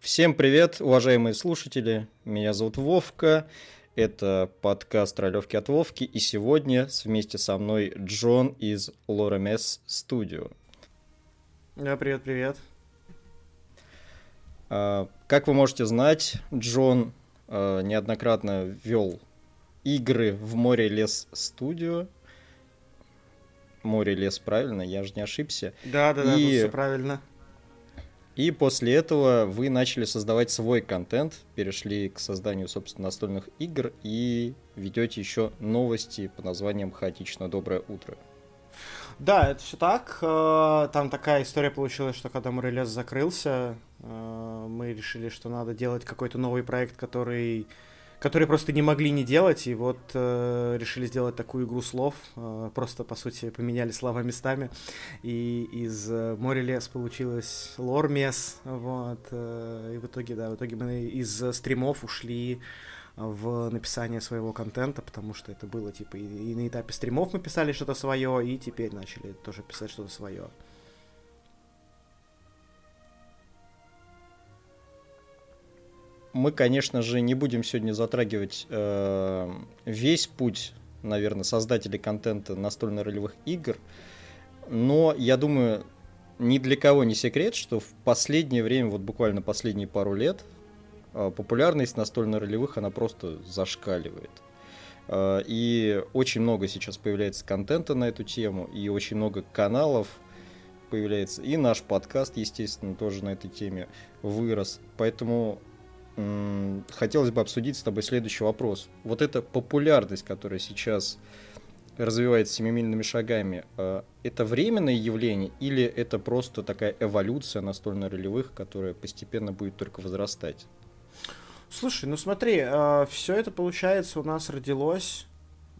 Всем привет, уважаемые слушатели. Меня зовут Вовка. Это подкаст «Ролевки от Вовки». И сегодня вместе со мной Джон из Лоремес Studio. Да, привет, привет. А, как вы можете знать, Джон а, неоднократно вел игры в Море Лес Студио. Море Лес, правильно? Я же не ошибся. Да, да, да, и... все правильно. И после этого вы начали создавать свой контент, перешли к созданию, собственно, настольных игр и ведете еще новости по названием «Хаотично доброе утро». Да, это все так. Э, там такая история получилась, что когда Морелес закрылся, э, мы решили, что надо делать какой-то новый проект, который которые просто не могли не делать, и вот э, решили сделать такую игру слов, э, просто, по сути, поменяли слова местами, и из э, море лес получилось лор мес, вот, э, и в итоге, да, в итоге мы из стримов ушли в написание своего контента, потому что это было, типа, и, и на этапе стримов мы писали что-то свое, и теперь начали тоже писать что-то свое. Мы, конечно же, не будем сегодня затрагивать э, весь путь, наверное, создателей контента настольно-ролевых игр, но я думаю, ни для кого не секрет, что в последнее время, вот буквально последние пару лет, э, популярность настольно-ролевых, она просто зашкаливает. Э, и очень много сейчас появляется контента на эту тему, и очень много каналов появляется. И наш подкаст, естественно, тоже на этой теме вырос. Поэтому хотелось бы обсудить с тобой следующий вопрос. Вот эта популярность, которая сейчас развивается семимильными шагами, э, это временное явление или это просто такая эволюция настольно-ролевых, которая постепенно будет только возрастать? Слушай, ну смотри, э, все это получается у нас родилось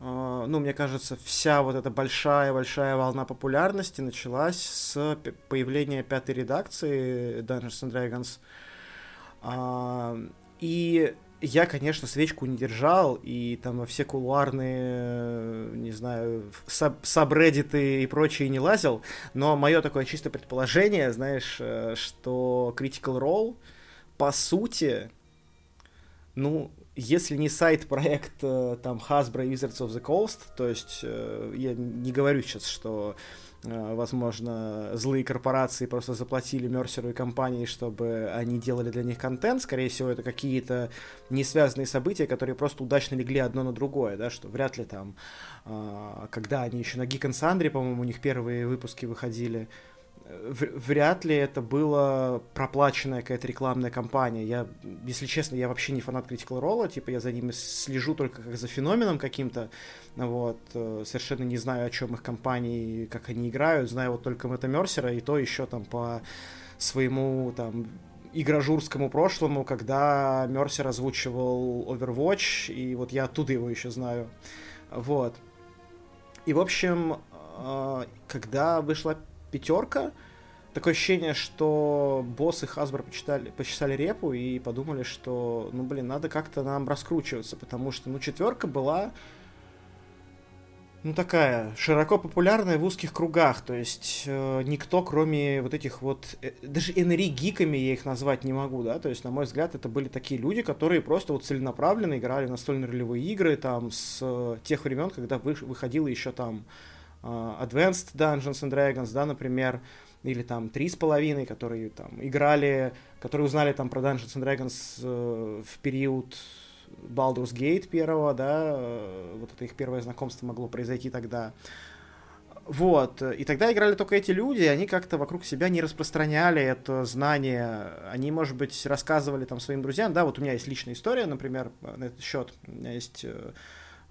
э, ну, мне кажется, вся вот эта большая-большая волна популярности началась с появления пятой редакции Dungeons and Dragons. А, и я, конечно, свечку не держал, и там во все кулуарные, не знаю, саб сабреддиты и прочее не лазил, но мое такое чисто предположение, знаешь, э, что Critical Role, по сути, ну, если не сайт-проект э, там Hasbro Wizards of the Coast, то есть э, я не говорю сейчас, что Э, возможно, злые корпорации просто заплатили Мерсеру и компании, чтобы они делали для них контент. Скорее всего, это какие-то не связанные события, которые просто удачно легли одно на другое, да, что вряд ли там, э, когда они еще на Geek and Sundry, по-моему, у них первые выпуски выходили, вряд ли это была проплаченная какая-то рекламная кампания. Я, если честно, я вообще не фанат Critical Role, типа я за ними слежу только как за феноменом каким-то, вот, э, совершенно не знаю, о чем их компании, как они играют, знаю вот только Мэтта Мерсера, и то еще там по своему там игрожурскому прошлому, когда Мерсер озвучивал Overwatch, и вот я оттуда его еще знаю. Вот. И, в общем, э, когда вышла пятерка. Такое ощущение, что боссы Hasbro почитали, почесали репу и подумали, что, ну, блин, надо как-то нам раскручиваться, потому что, ну, четверка была, ну, такая, широко популярная в узких кругах, то есть э, никто, кроме вот этих вот, э, даже энери-гиками я их назвать не могу, да, то есть, на мой взгляд, это были такие люди, которые просто вот целенаправленно играли настольные ролевые игры, там, с э, тех времен, когда вы, выходило еще там Advanced Dungeons and Dragons, да, например, или там три с половиной, которые там играли, которые узнали там про Dungeons and Dragons э, в период Baldur's Gate первого, да, э, вот это их первое знакомство могло произойти тогда. Вот, и тогда играли только эти люди, и они как-то вокруг себя не распространяли это знание. Они, может быть, рассказывали там своим друзьям, да, вот у меня есть личная история, например, на этот счет. У меня есть э,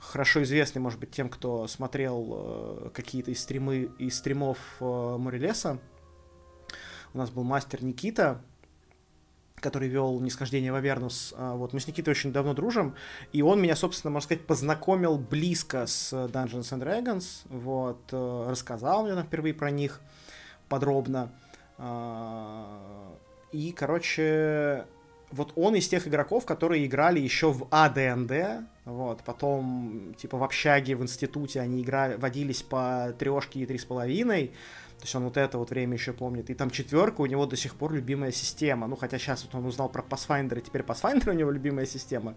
хорошо известный, может быть, тем, кто смотрел э, какие-то из, стримы, из стримов э, Морелеса. У нас был мастер Никита, который вел «Нисхождение в Авернус». А, вот, мы с Никитой очень давно дружим, и он меня, собственно, можно сказать, познакомил близко с Dungeons and Dragons, вот, э, рассказал мне впервые про них подробно. А, и, короче, вот он из тех игроков, которые играли еще в АДНД, вот, потом, типа, в общаге, в институте они играли, водились по трешке и три с половиной, то есть он вот это вот время еще помнит. И там четверка у него до сих пор любимая система. Ну, хотя сейчас вот он узнал про Pathfinder, и теперь Pathfinder у него любимая система.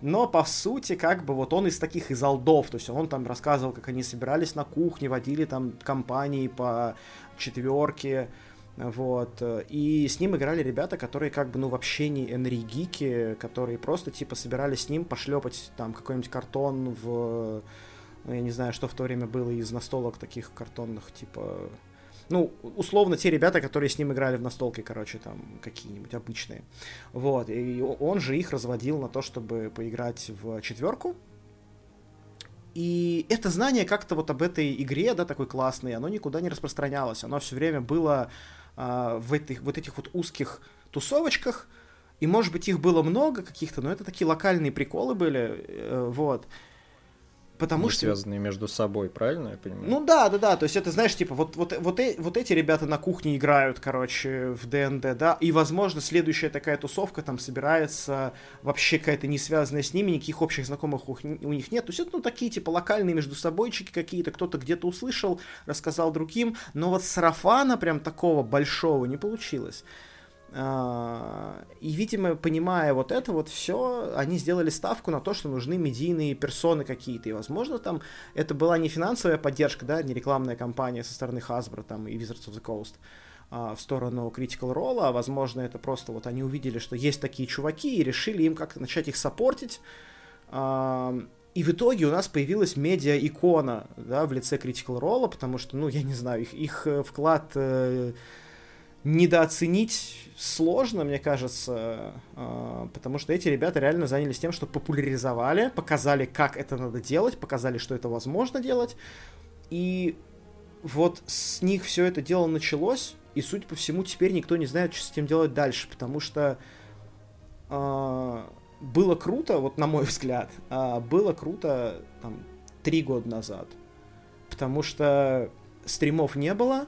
Но, по сути, как бы вот он из таких, из алдов. То есть он там рассказывал, как они собирались на кухне, водили там компании по четверке. Вот. И с ним играли ребята, которые как бы, ну, вообще не энергики, которые просто, типа, собирались с ним пошлепать там какой-нибудь картон в... Ну, я не знаю, что в то время было из настолок таких картонных, типа ну, условно, те ребята, которые с ним играли в настолке, короче, там, какие-нибудь обычные. Вот, и он же их разводил на то, чтобы поиграть в четверку. И это знание как-то вот об этой игре, да, такой классной, оно никуда не распространялось. Оно все время было э, в этих, вот этих вот узких тусовочках, и, может быть, их было много каких-то, но это такие локальные приколы были, э, вот. Потому не что... связанные между собой, правильно я понимаю? Ну да, да, да. То есть это, знаешь, типа, вот, вот, вот, э, вот эти ребята на кухне играют, короче, в ДНД, да, и, возможно, следующая такая тусовка там собирается вообще какая-то не связанная с ними, никаких общих знакомых у, у них нет. То есть это, ну, такие, типа, локальные между собойчики какие-то, кто-то где-то услышал, рассказал другим, но вот сарафана прям такого большого не получилось. А, и, видимо, понимая вот это вот все, они сделали ставку на то, что нужны медийные персоны какие-то. И, возможно, там это была не финансовая поддержка, да, не рекламная кампания со стороны Hasbro там, и Wizards of the Coast а, в сторону Critical Role, а, возможно, это просто вот они увидели, что есть такие чуваки, и решили им как-то начать их саппортить. И в итоге у нас появилась медиа-икона, да, в лице Critical Role, потому что, ну, я не знаю, их, их э, вклад э, недооценить сложно, мне кажется, а, потому что эти ребята реально занялись тем, что популяризовали, показали, как это надо делать, показали, что это возможно делать, и вот с них все это дело началось, и, судя по всему, теперь никто не знает, что с этим делать дальше, потому что э, было круто, вот на мой взгляд, э, было круто там три года назад, потому что стримов не было,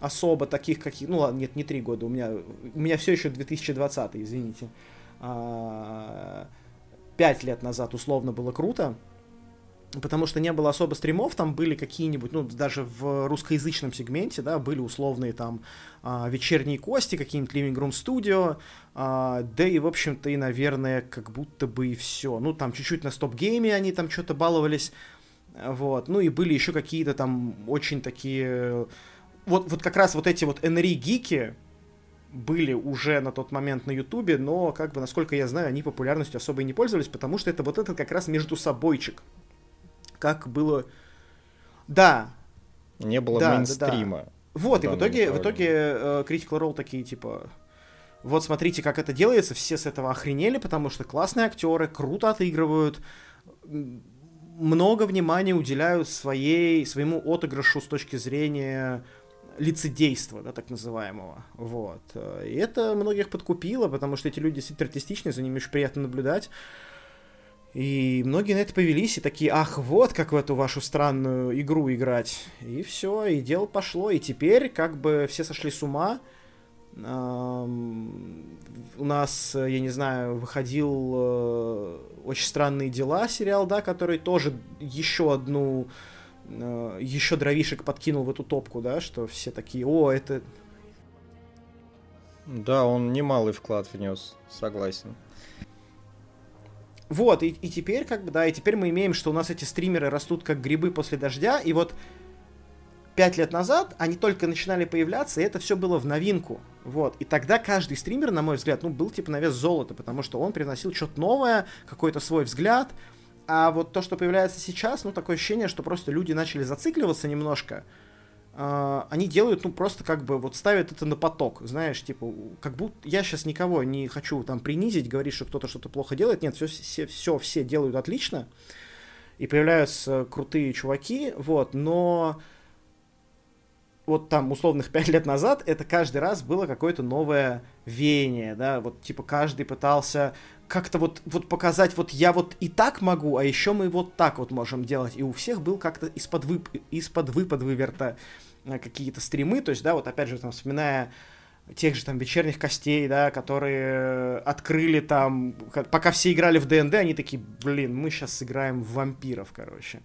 особо таких, каких... Ну ладно, нет, не три года, у меня, у меня все еще 2020, извините. А, пять лет назад условно было круто, потому что не было особо стримов, там были какие-нибудь, ну, даже в русскоязычном сегменте, да, были условные там а, вечерние кости, какие-нибудь Living Room Studio, а, да и, в общем-то, и, наверное, как будто бы и все. Ну, там чуть-чуть на стоп-гейме они там что-то баловались, вот, ну, и были еще какие-то там очень такие вот, вот как раз вот эти вот NRI-гики были уже на тот момент на Ютубе, но, как бы, насколько я знаю, они популярностью особо и не пользовались, потому что это вот этот как раз между собойчик. Как было... Да. Не было да, мейнстрима. Да, да. Вот, и в итоге, в итоге uh, Critical Role такие, типа, вот смотрите, как это делается, все с этого охренели, потому что классные актеры, круто отыгрывают, много внимания уделяют своей, своему отыгрышу с точки зрения лицедейства, да, так называемого. Вот. И это многих подкупило, потому что эти люди действительно артистичные, за ними очень приятно наблюдать. И многие на это повелись и такие, ах, вот как в эту вашу странную игру играть. И все, и дело пошло. И теперь как бы все сошли с ума. У нас, я не знаю, выходил э, очень странные дела сериал, да, который тоже еще одну э, еще дровишек подкинул в эту топку, да, что все такие, о, это... Да, он немалый вклад внес, согласен. Вот, и, и теперь, как бы, да, и теперь мы имеем, что у нас эти стримеры растут как грибы после дождя, и вот пять лет назад они только начинали появляться, и это все было в новинку. Вот. И тогда каждый стример, на мой взгляд, ну, был типа на вес золота, потому что он приносил что-то новое, какой-то свой взгляд, а вот то, что появляется сейчас, ну, такое ощущение, что просто люди начали зацикливаться немножко. Uh, они делают, ну, просто как бы вот ставят это на поток, знаешь, типа, как будто я сейчас никого не хочу там принизить, говорить, что кто-то что-то плохо делает. Нет, все, все, все, все делают отлично. И появляются крутые чуваки, вот, но вот там условных пять лет назад это каждый раз было какое-то новое веяние, да, вот типа каждый пытался как-то вот, вот показать, вот я вот и так могу, а еще мы вот так вот можем делать. И у всех был как-то из-под вып, из-под выпад выверта э, какие-то стримы, то есть, да, вот опять же, там, вспоминая тех же там вечерних костей, да, которые открыли там, пока все играли в ДНД, они такие, блин, мы сейчас сыграем в вампиров, короче.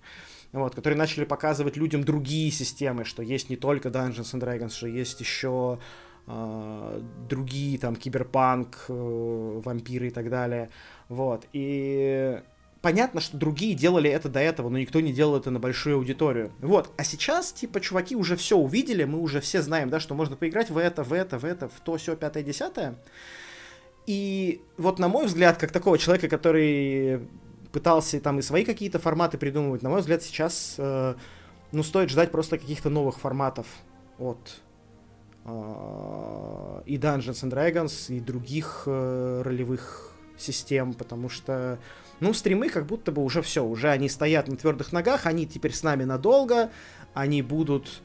Вот, которые начали показывать людям другие системы, что есть не только Dungeons and Dragons, что есть еще э, другие там киберпанк, э, вампиры и так далее. Вот. И понятно, что другие делали это до этого, но никто не делал это на большую аудиторию. Вот. А сейчас, типа, чуваки уже все увидели, мы уже все знаем, да, что можно поиграть в это, в это, в это, в то, все, пятое, десятое. И вот, на мой взгляд, как такого человека, который пытался там и свои какие-то форматы придумывать, на мой взгляд, сейчас, э, ну, стоит ждать просто каких-то новых форматов от э, и Dungeons and Dragons, и других э, ролевых систем, потому что ну, стримы как будто бы уже все, уже они стоят на твердых ногах, они теперь с нами надолго, они будут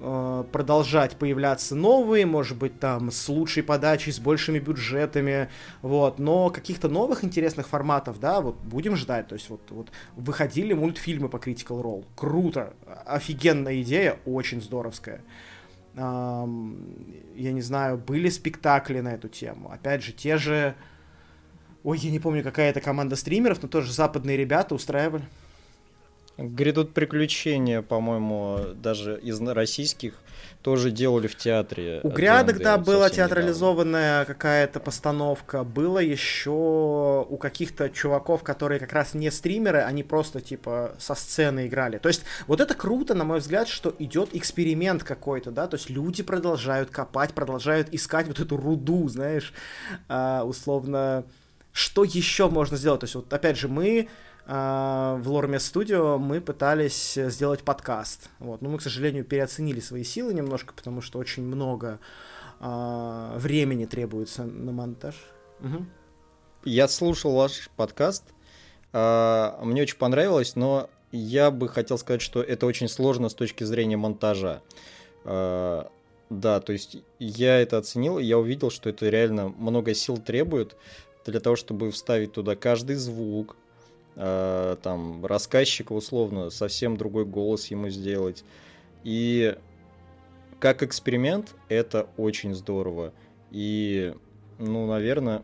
продолжать появляться новые, может быть, там, с лучшей подачей, с большими бюджетами, вот, но каких-то новых интересных форматов, да, вот, будем ждать, то есть, вот, вот, выходили мультфильмы по Critical Role, круто, офигенная идея, очень здоровская, я не знаю, были спектакли на эту тему, опять же, те же Ой, я не помню, какая это команда стримеров, но тоже западные ребята устраивали. Грядут приключения, по-моему, даже из российских тоже делали в театре. У грядок, да, была театрализованная какая-то постановка. Было еще у каких-то чуваков, которые как раз не стримеры, они просто типа со сцены играли. То есть вот это круто, на мой взгляд, что идет эксперимент какой-то, да, то есть люди продолжают копать, продолжают искать вот эту руду, знаешь, а, условно что еще можно сделать? То есть, вот опять же, мы э, в Lorme Studio мы пытались сделать подкаст. Вот. Но мы, к сожалению, переоценили свои силы немножко, потому что очень много э, времени требуется на монтаж. Угу. Я слушал ваш подкаст. Э, мне очень понравилось, но я бы хотел сказать, что это очень сложно с точки зрения монтажа. Э, да, то есть я это оценил, я увидел, что это реально много сил требует, для того, чтобы вставить туда каждый звук, э, там, рассказчика, условно, совсем другой голос ему сделать. И как эксперимент это очень здорово. И, ну, наверное,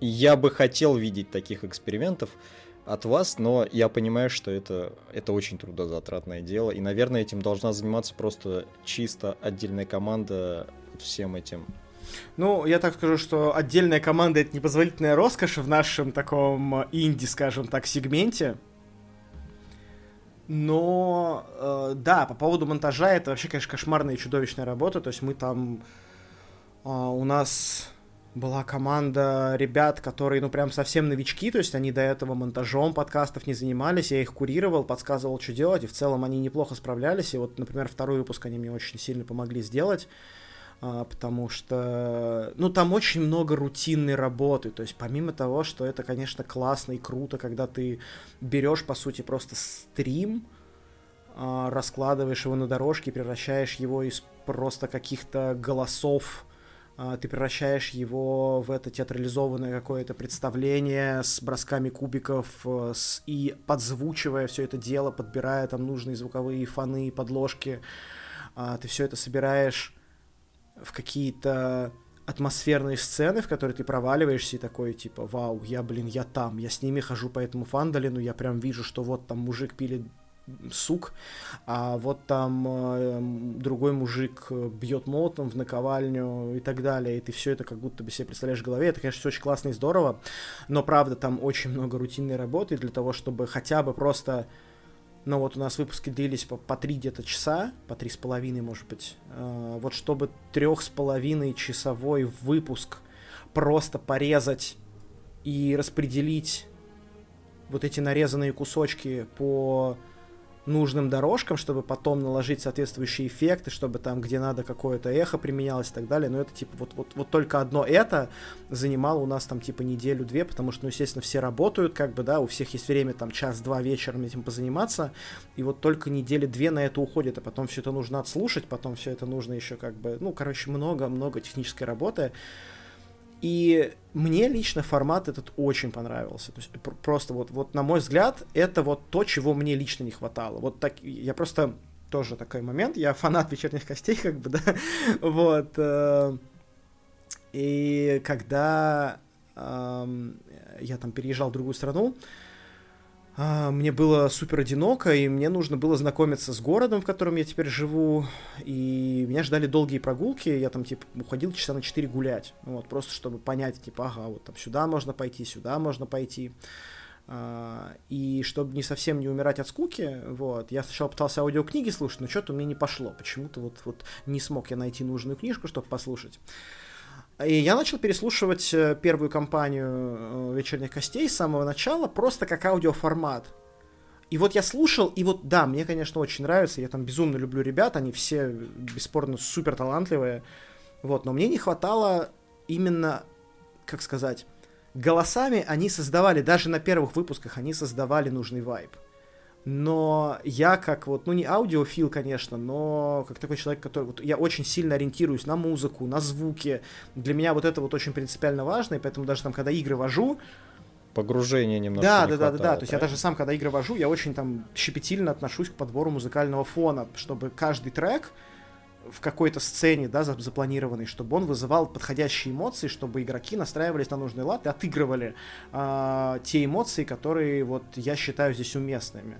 я бы хотел видеть таких экспериментов от вас, но я понимаю, что это, это очень трудозатратное дело. И, наверное, этим должна заниматься просто чисто отдельная команда всем этим. Ну, я так скажу, что отдельная команда — это непозволительная роскошь в нашем таком инди, скажем так, сегменте. Но, э, да, по поводу монтажа, это вообще, конечно, кошмарная и чудовищная работа. То есть мы там... Э, у нас была команда ребят, которые, ну, прям совсем новички, то есть они до этого монтажом подкастов не занимались, я их курировал, подсказывал, что делать, и в целом они неплохо справлялись, и вот, например, второй выпуск они мне очень сильно помогли сделать. А, потому что, ну, там очень много рутинной работы, то есть помимо того, что это, конечно, классно и круто, когда ты берешь, по сути, просто стрим, а, раскладываешь его на дорожке, превращаешь его из просто каких-то голосов, а, ты превращаешь его в это театрализованное какое-то представление с бросками кубиков э, с, и подзвучивая все это дело, подбирая там нужные звуковые фоны, подложки, ты все это собираешь в какие-то атмосферные сцены, в которые ты проваливаешься и такой, типа, вау, я, блин, я там, я с ними хожу по этому фандалину, я прям вижу, что вот там мужик пилит сук, а вот там э, другой мужик бьет молотом в наковальню и так далее, и ты все это как будто бы себе представляешь в голове. Это, конечно, все очень классно и здорово, но правда там очень много рутинной работы для того, чтобы хотя бы просто но вот у нас выпуски длились по, по три где-то часа, по три с половиной, может быть. Э, вот чтобы трех с половиной часовой выпуск просто порезать и распределить вот эти нарезанные кусочки по нужным дорожкам, чтобы потом наложить соответствующие эффекты, чтобы там, где надо, какое-то эхо применялось и так далее. Но это типа вот, вот, вот только одно это занимало у нас там типа неделю-две, потому что, ну, естественно, все работают, как бы, да, у всех есть время там час-два вечером этим позаниматься, и вот только недели-две на это уходит, а потом все это нужно отслушать, потом все это нужно еще как бы, ну, короче, много-много технической работы. И мне лично формат этот очень понравился. То есть просто вот, вот на мой взгляд, это вот то, чего мне лично не хватало. Вот так я просто тоже такой момент. Я фанат вечерних костей, как бы, да. Вот. Э, и когда я там переезжал в другую страну, мне было супер одиноко, и мне нужно было знакомиться с городом, в котором я теперь живу, и меня ждали долгие прогулки, я там, типа, уходил часа на 4 гулять, вот, просто чтобы понять, типа, ага, вот там сюда можно пойти, сюда можно пойти, а, и чтобы не совсем не умирать от скуки, вот, я сначала пытался аудиокниги слушать, но что-то у меня не пошло, почему-то вот, вот не смог я найти нужную книжку, чтобы послушать. И я начал переслушивать э, первую кампанию э, «Вечерних костей» с самого начала, просто как аудиоформат. И вот я слушал, и вот, да, мне, конечно, очень нравится, я там безумно люблю ребят, они все, бесспорно, супер талантливые, вот, но мне не хватало именно, как сказать, голосами они создавали, даже на первых выпусках они создавали нужный вайб но я как вот, ну не аудиофил, конечно, но как такой человек, который, вот, я очень сильно ориентируюсь на музыку, на звуки, для меня вот это вот очень принципиально важно, и поэтому даже там, когда игры вожу, погружение немного. Да, да, да, да, да. То есть я даже сам, когда игры вожу, я очень там щепетильно отношусь к подбору музыкального фона, чтобы каждый трек, в какой-то сцене, да, запланированной, чтобы он вызывал подходящие эмоции, чтобы игроки настраивались на нужный лад и отыгрывали э, те эмоции, которые вот я считаю здесь уместными.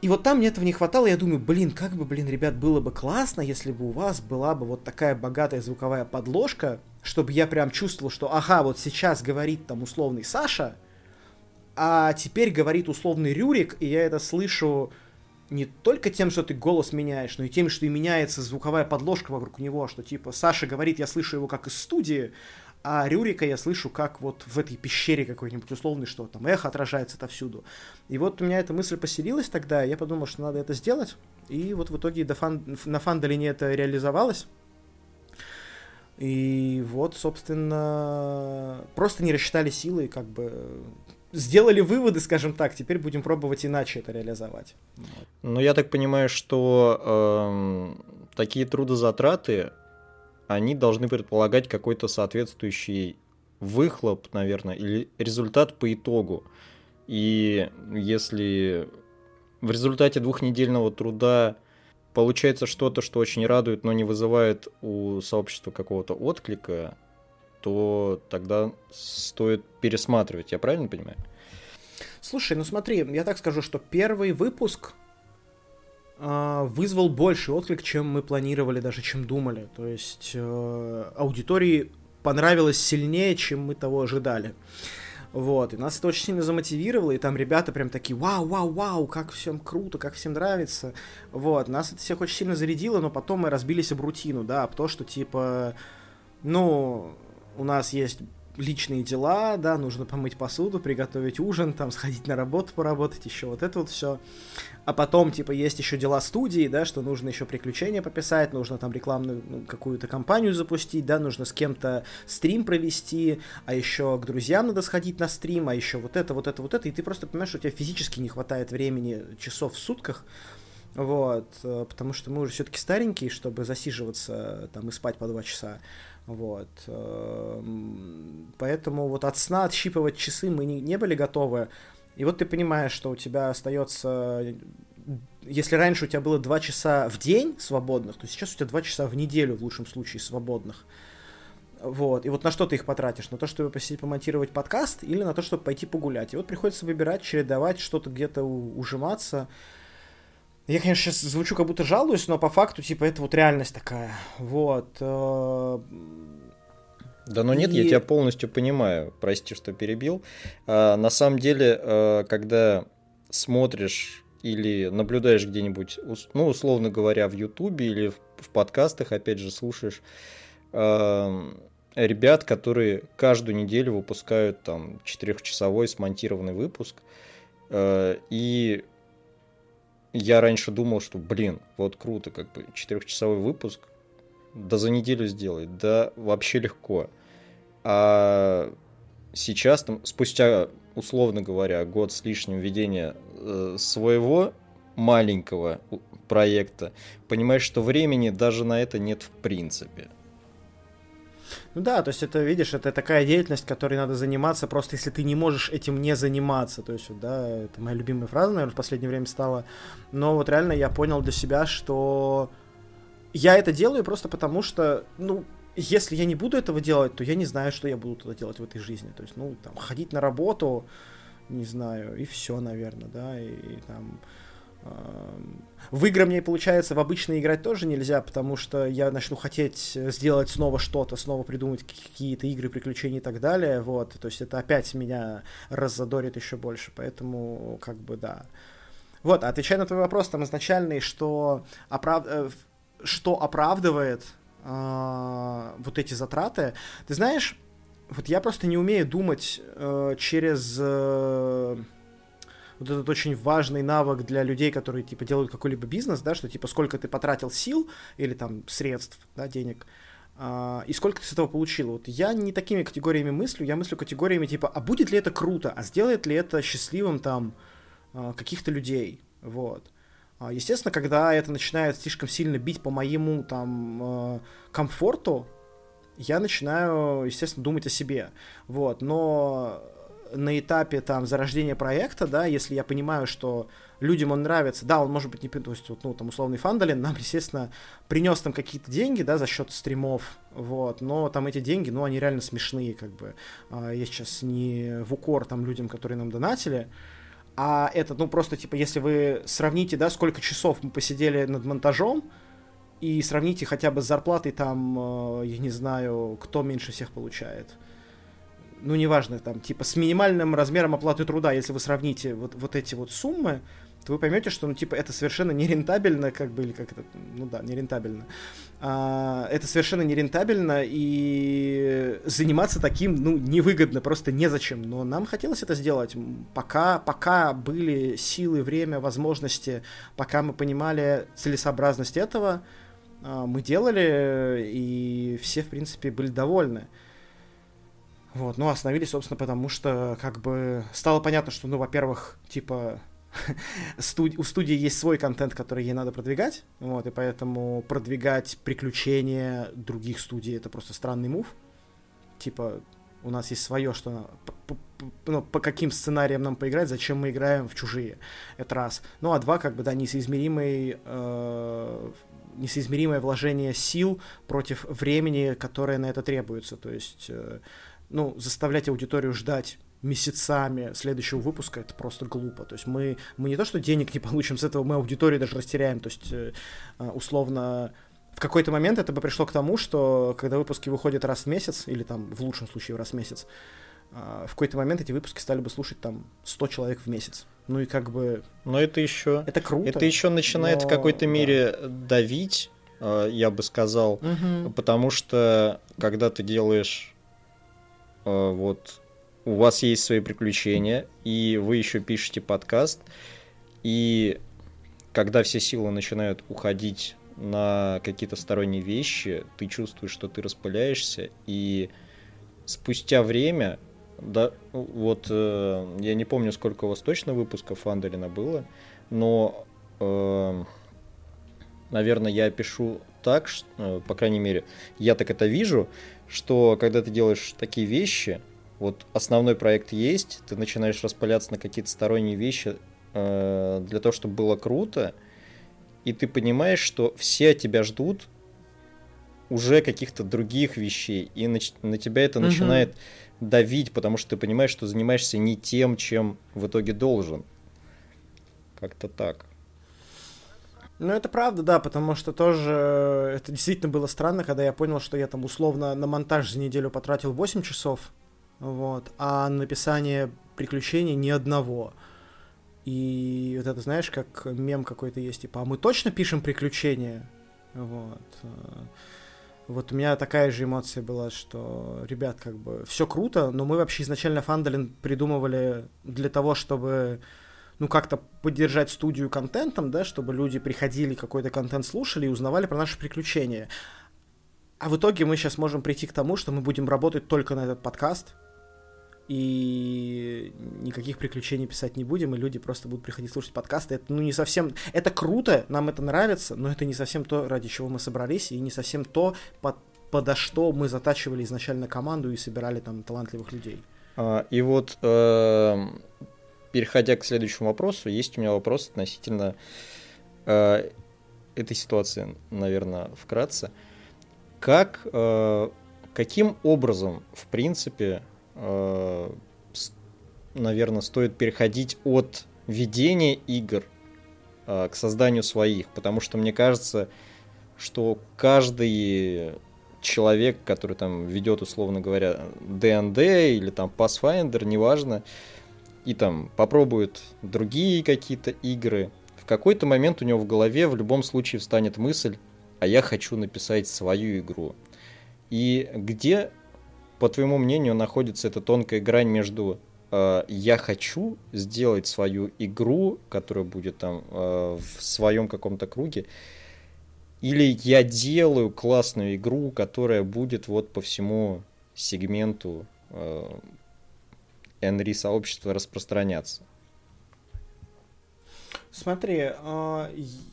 И вот там мне этого не хватало, я думаю, блин, как бы, блин, ребят, было бы классно, если бы у вас была бы вот такая богатая звуковая подложка, чтобы я прям чувствовал, что, ага, вот сейчас говорит там условный Саша, а теперь говорит условный Рюрик, и я это слышу не только тем, что ты голос меняешь, но и тем, что и меняется звуковая подложка вокруг него, что типа Саша говорит, я слышу его как из студии, а Рюрика я слышу как вот в этой пещере какой-нибудь условный, что там эхо отражается отовсюду. И вот у меня эта мысль поселилась тогда, я подумал, что надо это сделать, и вот в итоге до фан... на фандолине это реализовалось. И вот, собственно, просто не рассчитали силы, как бы сделали выводы, скажем так, теперь будем пробовать иначе это реализовать. Ну, я так понимаю, что э, такие трудозатраты, они должны предполагать какой-то соответствующий выхлоп, наверное, или результат по итогу. И если в результате двухнедельного труда получается что-то, что очень радует, но не вызывает у сообщества какого-то отклика, то тогда стоит пересматривать, я правильно понимаю? Слушай, ну смотри, я так скажу, что первый выпуск э, вызвал больший отклик, чем мы планировали, даже чем думали. То есть э, аудитории понравилось сильнее, чем мы того ожидали. Вот, и нас это очень сильно замотивировало, и там ребята прям такие, вау, вау, вау, как всем круто, как всем нравится. Вот, нас это всех очень сильно зарядило, но потом мы разбились об рутину, да, об то, что типа, ну, у нас есть личные дела, да, нужно помыть посуду, приготовить ужин, там, сходить на работу поработать, еще вот это вот все. А потом, типа, есть еще дела студии, да, что нужно еще приключения пописать, нужно там рекламную ну, какую-то кампанию запустить, да, нужно с кем-то стрим провести, а еще к друзьям надо сходить на стрим, а еще вот это, вот это, вот это, и ты просто понимаешь, что у тебя физически не хватает времени, часов в сутках, вот, э, потому что мы уже все-таки старенькие, чтобы засиживаться там и спать по два часа. Вот. Эм, поэтому вот от сна отщипывать часы мы не, не были готовы. И вот ты понимаешь, что у тебя остается... Если раньше у тебя было 2 часа в день свободных, то сейчас у тебя 2 часа в неделю в лучшем случае свободных. Вот. И вот на что ты их потратишь? На то, чтобы посидеть, помонтировать подкаст или на то, чтобы пойти погулять? И вот приходится выбирать, чередовать, что-то где-то ужиматься. Я, конечно, сейчас звучу, как будто жалуюсь, но по факту, типа, это вот реальность такая. Вот. Э, да, нет, и... я тебя полностью понимаю. Прости, что перебил. А, на самом деле, э, когда смотришь или наблюдаешь где-нибудь, ну, условно говоря, в Ютубе или в подкастах, опять же, слушаешь э, ребят, которые каждую неделю выпускают там четырехчасовой смонтированный выпуск, и я раньше думал, что, блин, вот круто, как бы четырехчасовой выпуск, да за неделю сделать, да вообще легко. А сейчас, там, спустя, условно говоря, год с лишним ведения э, своего маленького проекта, понимаешь, что времени даже на это нет в принципе. Ну да, то есть это, видишь, это такая деятельность, которой надо заниматься, просто если ты не можешь этим не заниматься. То есть, да, это моя любимая фраза, наверное, в последнее время стала. Но вот реально я понял для себя, что я это делаю просто потому, что, ну, если я не буду этого делать, то я не знаю, что я буду тогда делать в этой жизни. То есть, ну, там, ходить на работу, не знаю, и все, наверное, да, и, и там в игры мне, получается, в обычные играть тоже нельзя, потому что я начну хотеть сделать снова что-то, снова придумать какие-то игры, приключения и так далее, вот, то есть это опять меня раззадорит еще больше, поэтому, как бы, да. Вот, отвечая на твой вопрос, там изначальный, что, оправ... Э, что оправдывает э, вот эти затраты, ты знаешь, вот я просто не умею думать э, через... Э, вот этот очень важный навык для людей, которые, типа, делают какой-либо бизнес, да, что, типа, сколько ты потратил сил или, там, средств, да, денег, Uh, и сколько ты с этого получил. Вот я не такими категориями мыслю, я мыслю категориями типа, а будет ли это круто, а сделает ли это счастливым там uh, каких-то людей, вот. Uh, естественно, когда это начинает слишком сильно бить по моему там комфорту, я начинаю, естественно, думать о себе, вот. Но на этапе там зарождения проекта, да, если я понимаю, что людям он нравится, да, он может быть не, то есть, вот, ну, там, условный Фандалин нам, естественно, принес там какие-то деньги, да, за счет стримов, вот, но там эти деньги, ну, они реально смешные, как бы, а, я сейчас не в укор там людям, которые нам донатили, а это, ну, просто, типа, если вы сравните, да, сколько часов мы посидели над монтажом, и сравните хотя бы с зарплатой там, э, я не знаю, кто меньше всех получает ну, неважно, там, типа, с минимальным размером оплаты труда, если вы сравните вот, вот эти вот суммы, то вы поймете, что, ну, типа, это совершенно нерентабельно, как бы, или как это, ну да, нерентабельно. А, это совершенно нерентабельно, и заниматься таким, ну, невыгодно, просто незачем. Но нам хотелось это сделать, пока, пока были силы, время, возможности, пока мы понимали целесообразность этого, а, мы делали, и все, в принципе, были довольны. Вот, ну, остановились, собственно, потому что, как бы, стало понятно, что, ну, во-первых, типа, у студии есть свой контент, который ей надо продвигать, вот, и поэтому продвигать приключения других студий это просто странный мув. Типа, у нас есть свое, что ну, по каким сценариям нам поиграть, зачем мы играем в чужие. Это раз. Ну, а два, как бы, да, несоизмеримый э, несоизмеримое вложение сил против времени, которое на это требуется. То есть э, ну, заставлять аудиторию ждать месяцами следующего выпуска, это просто глупо. То есть мы, мы не то, что денег не получим с этого, мы аудиторию даже растеряем. То есть, э, э, условно, в какой-то момент это бы пришло к тому, что когда выпуски выходят раз в месяц, или там в лучшем случае раз в месяц, э, в какой-то момент эти выпуски стали бы слушать там 100 человек в месяц. Ну и как бы... Но это еще... Это круто. Это еще начинает но... в какой-то мере да. давить, я бы сказал, угу. потому что когда ты делаешь вот у вас есть свои приключения, и вы еще пишете подкаст, и когда все силы начинают уходить на какие-то сторонние вещи, ты чувствуешь, что ты распыляешься, и спустя время, да, вот э, я не помню, сколько у вас точно выпусков Фандалина было, но, э, наверное, я пишу так, что, э, по крайней мере, я так это вижу, что когда ты делаешь такие вещи, вот основной проект есть, ты начинаешь распыляться на какие-то сторонние вещи э, для того, чтобы было круто, и ты понимаешь, что все тебя ждут уже каких-то других вещей, и на, на тебя это угу. начинает давить, потому что ты понимаешь, что занимаешься не тем, чем в итоге должен. Как-то так. Ну, это правда, да, потому что тоже э, это действительно было странно, когда я понял, что я там условно на монтаж за неделю потратил 8 часов, вот, а на написание приключений ни одного. И вот это, знаешь, как мем какой-то есть, типа, а мы точно пишем приключения? Вот. Э, вот у меня такая же эмоция была, что, ребят, как бы, все круто, но мы вообще изначально Фандалин придумывали для того, чтобы ну, как-то поддержать студию контентом, да, чтобы люди приходили, какой-то контент слушали и узнавали про наши приключения. А в итоге мы сейчас можем прийти к тому, что мы будем работать только на этот подкаст, и никаких приключений писать не будем, и люди просто будут приходить слушать подкасты. Это, ну, не совсем... Это круто, нам это нравится, но это не совсем то, ради чего мы собрались, и не совсем то, под подо что мы затачивали изначально команду и собирали там талантливых людей. А, и вот, э, переходя к следующему вопросу, есть у меня вопрос относительно э, этой ситуации, наверное, вкратце. Как, э, каким образом, в принципе, наверное, стоит переходить от ведения игр к созданию своих? Потому что мне кажется, что каждый человек, который там ведет, условно говоря, D&D или там Pathfinder, неважно, и там попробует другие какие-то игры, в какой-то момент у него в голове в любом случае встанет мысль, а я хочу написать свою игру. И где, по твоему мнению, находится эта тонкая грань между э, я хочу сделать свою игру, которая будет там э, в своем каком-то круге, или я делаю классную игру, которая будет вот по всему сегменту э, NRI сообщества распространяться? Смотри, э,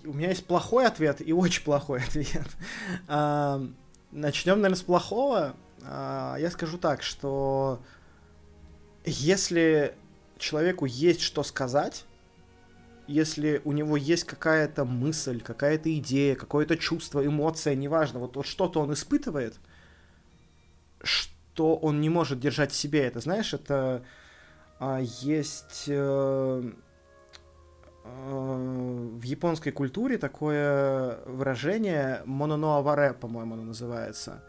у меня есть плохой ответ и очень плохой ответ. Э, начнем, наверное, с плохого. Э, я скажу так, что если человеку есть что сказать, если у него есть какая-то мысль, какая-то идея, какое-то чувство, эмоция, неважно, вот, вот что-то он испытывает, что он не может держать в себе, это, знаешь, это а, есть э, э, в японской культуре такое выражение мононоаваре, по-моему, оно называется.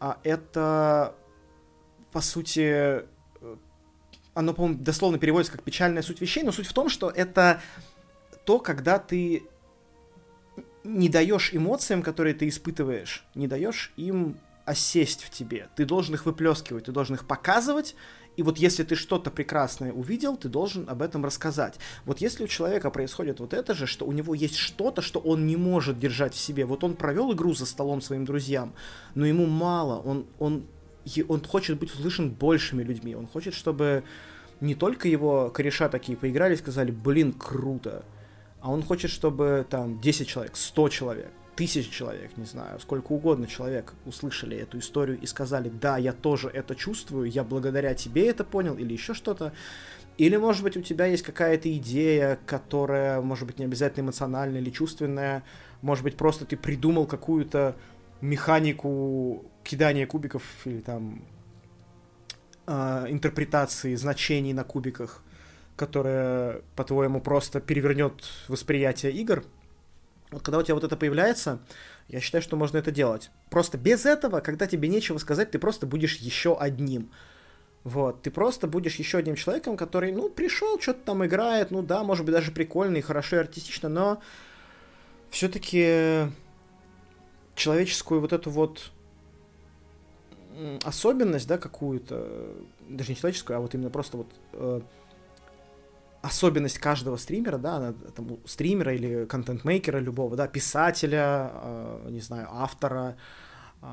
А это, по сути, оно, по-моему, дословно переводится как печальная суть вещей, но суть в том, что это то, когда ты не даешь эмоциям, которые ты испытываешь, не даешь им осесть в тебе. Ты должен их выплескивать, ты должен их показывать, и вот если ты что-то прекрасное увидел, ты должен об этом рассказать. Вот если у человека происходит вот это же, что у него есть что-то, что он не может держать в себе. Вот он провел игру за столом своим друзьям, но ему мало, он, он он хочет быть услышан большими людьми, он хочет, чтобы не только его кореша такие поиграли и сказали, блин, круто, а он хочет, чтобы там 10 человек, 100 человек, тысяч человек, не знаю, сколько угодно человек услышали эту историю и сказали, да, я тоже это чувствую, я благодаря тебе это понял, или еще что-то. Или, может быть, у тебя есть какая-то идея, которая, может быть, не обязательно эмоциональная или чувственная, может быть, просто ты придумал какую-то механику кидания кубиков или там э, интерпретации значений на кубиках, которая, по-твоему, просто перевернет восприятие игр. Вот когда у тебя вот это появляется, я считаю, что можно это делать. Просто без этого, когда тебе нечего сказать, ты просто будешь еще одним. Вот, ты просто будешь еще одним человеком, который, ну, пришел, что-то там играет, ну да, может быть, даже прикольно и хорошо и артистично, но все-таки человеческую вот эту вот особенность, да, какую-то, даже не человеческую, а вот именно просто вот э, особенность каждого стримера, да, она, там, стримера или контент-мейкера любого, да, писателя, э, не знаю, автора, э,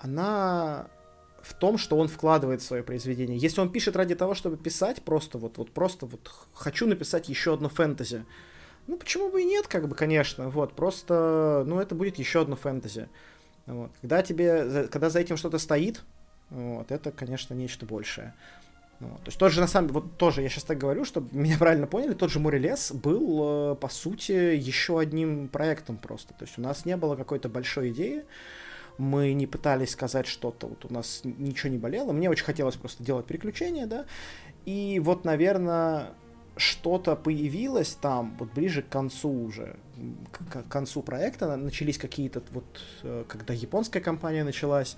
она в том, что он вкладывает в свое произведение. Если он пишет ради того, чтобы писать, просто вот, вот просто вот хочу написать еще одно фэнтези, ну, почему бы и нет, как бы, конечно, вот, просто, ну, это будет еще одно фэнтези. Вот. Когда тебе, когда за этим что-то стоит, вот, это, конечно, нечто большее. Вот. То есть тот же, на самом вот тоже, я сейчас так говорю, чтобы меня правильно поняли, тот же Море Лес был, э, по сути, еще одним проектом просто. То есть у нас не было какой-то большой идеи, мы не пытались сказать что-то, вот у нас ничего не болело, мне очень хотелось просто делать приключения, да, и вот, наверное, что-то появилось там, вот ближе к концу уже, к, к концу проекта, начались какие-то, вот, э, когда японская компания началась,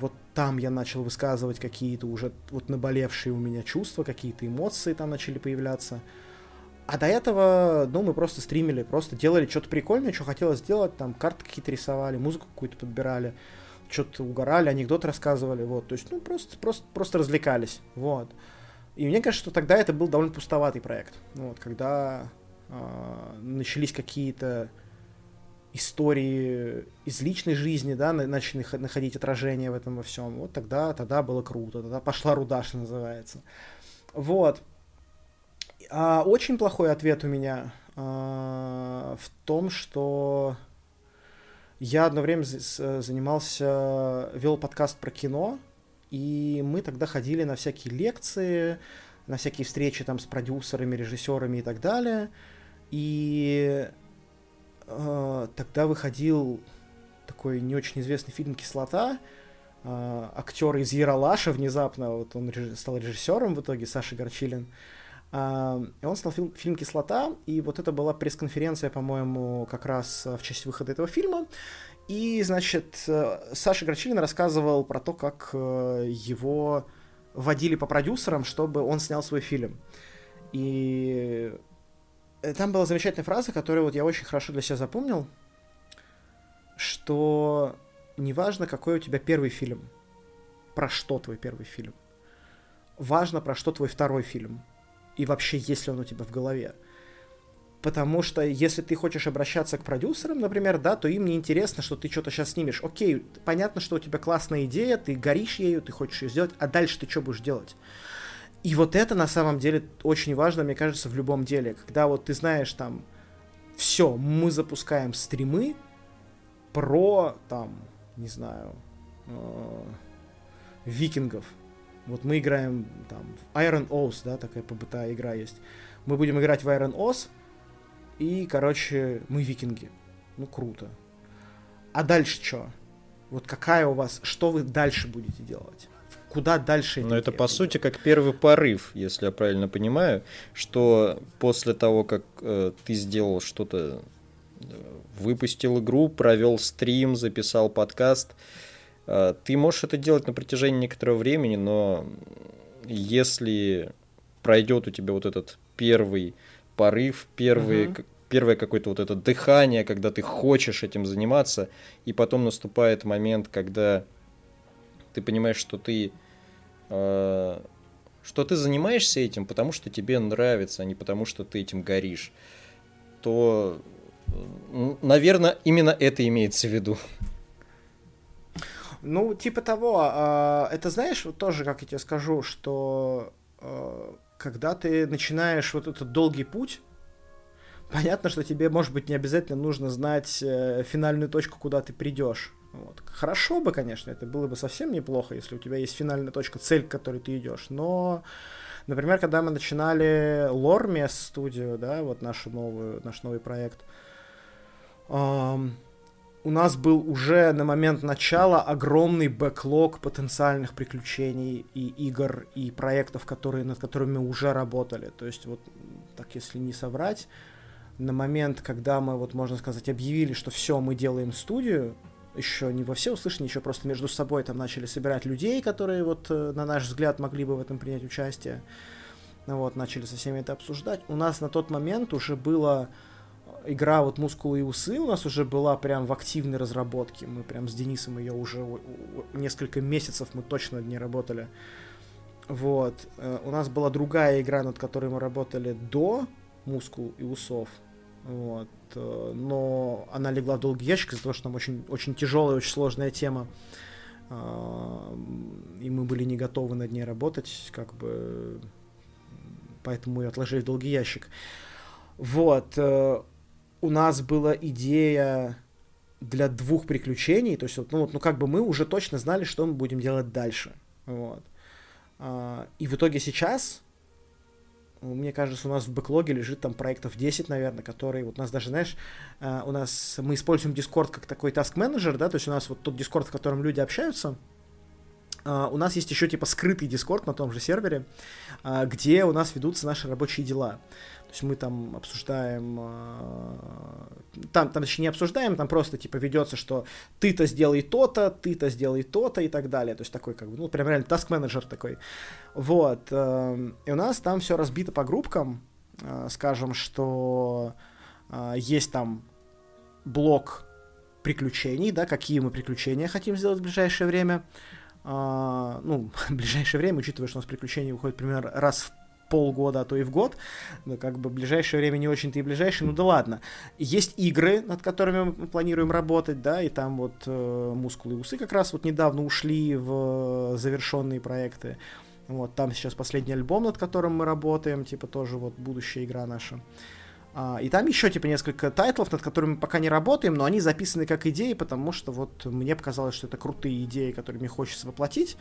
вот там я начал высказывать какие-то уже вот наболевшие у меня чувства, какие-то эмоции там начали появляться. А до этого, ну, мы просто стримили, просто делали что-то прикольное, что хотелось сделать, там карты какие-то рисовали, музыку какую-то подбирали, что-то угорали, анекдоты рассказывали, вот, то есть, ну, просто, просто, просто развлекались, вот. И мне кажется, что тогда это был довольно пустоватый проект. Вот, когда э, начались какие-то истории из личной жизни, да, начали находить отражение в этом во всем. Вот тогда, тогда было круто, тогда пошла руда, что называется. Вот. А очень плохой ответ у меня а, в том, что я одно время занимался, вел подкаст про кино, и мы тогда ходили на всякие лекции, на всякие встречи там с продюсерами, режиссерами и так далее. И тогда выходил такой не очень известный фильм «Кислота», э, актер из Яралаша внезапно, вот он стал режиссером в итоге, Саша Горчилин. Э, и он снял фильм, фильм «Кислота», и вот это была пресс-конференция, по-моему, как раз в честь выхода этого фильма. И, значит, Саша Горчилин рассказывал про то, как его водили по продюсерам, чтобы он снял свой фильм. И там была замечательная фраза, которую вот я очень хорошо для себя запомнил, что неважно, какой у тебя первый фильм, про что твой первый фильм, важно, про что твой второй фильм, и вообще, есть ли он у тебя в голове. Потому что если ты хочешь обращаться к продюсерам, например, да, то им не интересно, что ты что-то сейчас снимешь. Окей, понятно, что у тебя классная идея, ты горишь ею, ты хочешь ее сделать, а дальше ты что будешь делать? И вот это на самом деле очень важно, мне кажется, в любом деле. Когда вот ты знаешь там, все, мы запускаем стримы про, там, не знаю, э, викингов. Вот мы играем там в Iron Oath, да, такая побытая игра есть. Мы будем играть в Iron Oath, и, короче, мы викинги. Ну, круто. А дальше что? Вот какая у вас, что вы дальше будете делать? Куда дальше? Но это по сути как первый порыв, если я правильно понимаю, что после того, как э, ты сделал что-то, э, выпустил игру, провел стрим, записал подкаст, э, ты можешь это делать на протяжении некоторого времени, но если пройдет у тебя вот этот первый порыв, первый, угу. первое какое-то вот это дыхание, когда ты хочешь этим заниматься, и потом наступает момент, когда ты понимаешь, что ты что ты занимаешься этим, потому что тебе нравится, а не потому что ты этим горишь, то, наверное, именно это имеется в виду. Ну, типа того, а, это знаешь, вот тоже, как я тебе скажу, что а, когда ты начинаешь вот этот долгий путь, понятно, что тебе, может быть, не обязательно нужно знать э, финальную точку, куда ты придешь. Вот. Хорошо бы, конечно, это было бы совсем неплохо, если у тебя есть финальная точка, цель, к которой ты идешь. Но, например, когда мы начинали Lormes студию, да, вот нашу новую, наш новый проект, эм, у нас был уже на момент начала огромный бэклог потенциальных приключений и игр, и проектов, которые, над которыми мы уже работали. То есть, вот так если не соврать, на момент, когда мы, вот можно сказать, объявили, что все, мы делаем студию, еще не во все услышали, еще просто между собой там начали собирать людей, которые вот, э, на наш взгляд, могли бы в этом принять участие. Вот, начали со всеми это обсуждать. У нас на тот момент уже было игра вот «Мускулы и усы» у нас уже была прям в активной разработке. Мы прям с Денисом ее уже несколько месяцев мы точно ней работали. Вот. Э, у нас была другая игра, над которой мы работали до «Мускул и усов». Вот. Э, но она легла в долгий ящик из-за того, что там очень, очень тяжелая, очень сложная тема. Э, и мы были не готовы над ней работать, как бы поэтому и отложили в долгий ящик. Вот у нас была идея для двух приключений, то есть, ну, вот, ну, как бы мы уже точно знали, что мы будем делать дальше, вот. А, и в итоге сейчас, мне кажется, у нас в бэклоге лежит там проектов 10, наверное, которые, вот у нас даже, знаешь, а, у нас, мы используем Discord как такой task менеджер да, то есть у нас вот тот Discord, в котором люди общаются, у нас есть еще типа скрытый дискорд на том же сервере, uh, где у нас ведутся наши рабочие дела. То есть мы там обсуждаем, а, там, там точнее не обсуждаем, там просто типа ведется, что ты-то сделай то-то, ты-то сделай то-то и так далее. То есть такой как бы, ну прям реально task менеджер такой. Вот. Эм, и у нас там все разбито по группкам. Скажем, что есть там блок приключений, да, какие мы приключения хотим сделать в ближайшее время. Ну, в ближайшее время, учитывая, что у нас приключения выходят примерно раз в полгода, а то и в год. Ну, как бы ближайшее время не очень-то и ближайшее, ну да ладно. Есть игры, над которыми мы планируем работать, да, и там вот э, «Мускулы и усы» как раз вот недавно ушли в завершенные проекты. Вот, там сейчас последний альбом, над которым мы работаем, типа тоже вот будущая игра наша. А, и там еще типа несколько тайтлов, над которыми мы пока не работаем, но они записаны как идеи, потому что вот мне показалось, что это крутые идеи, которые мне хочется воплотить.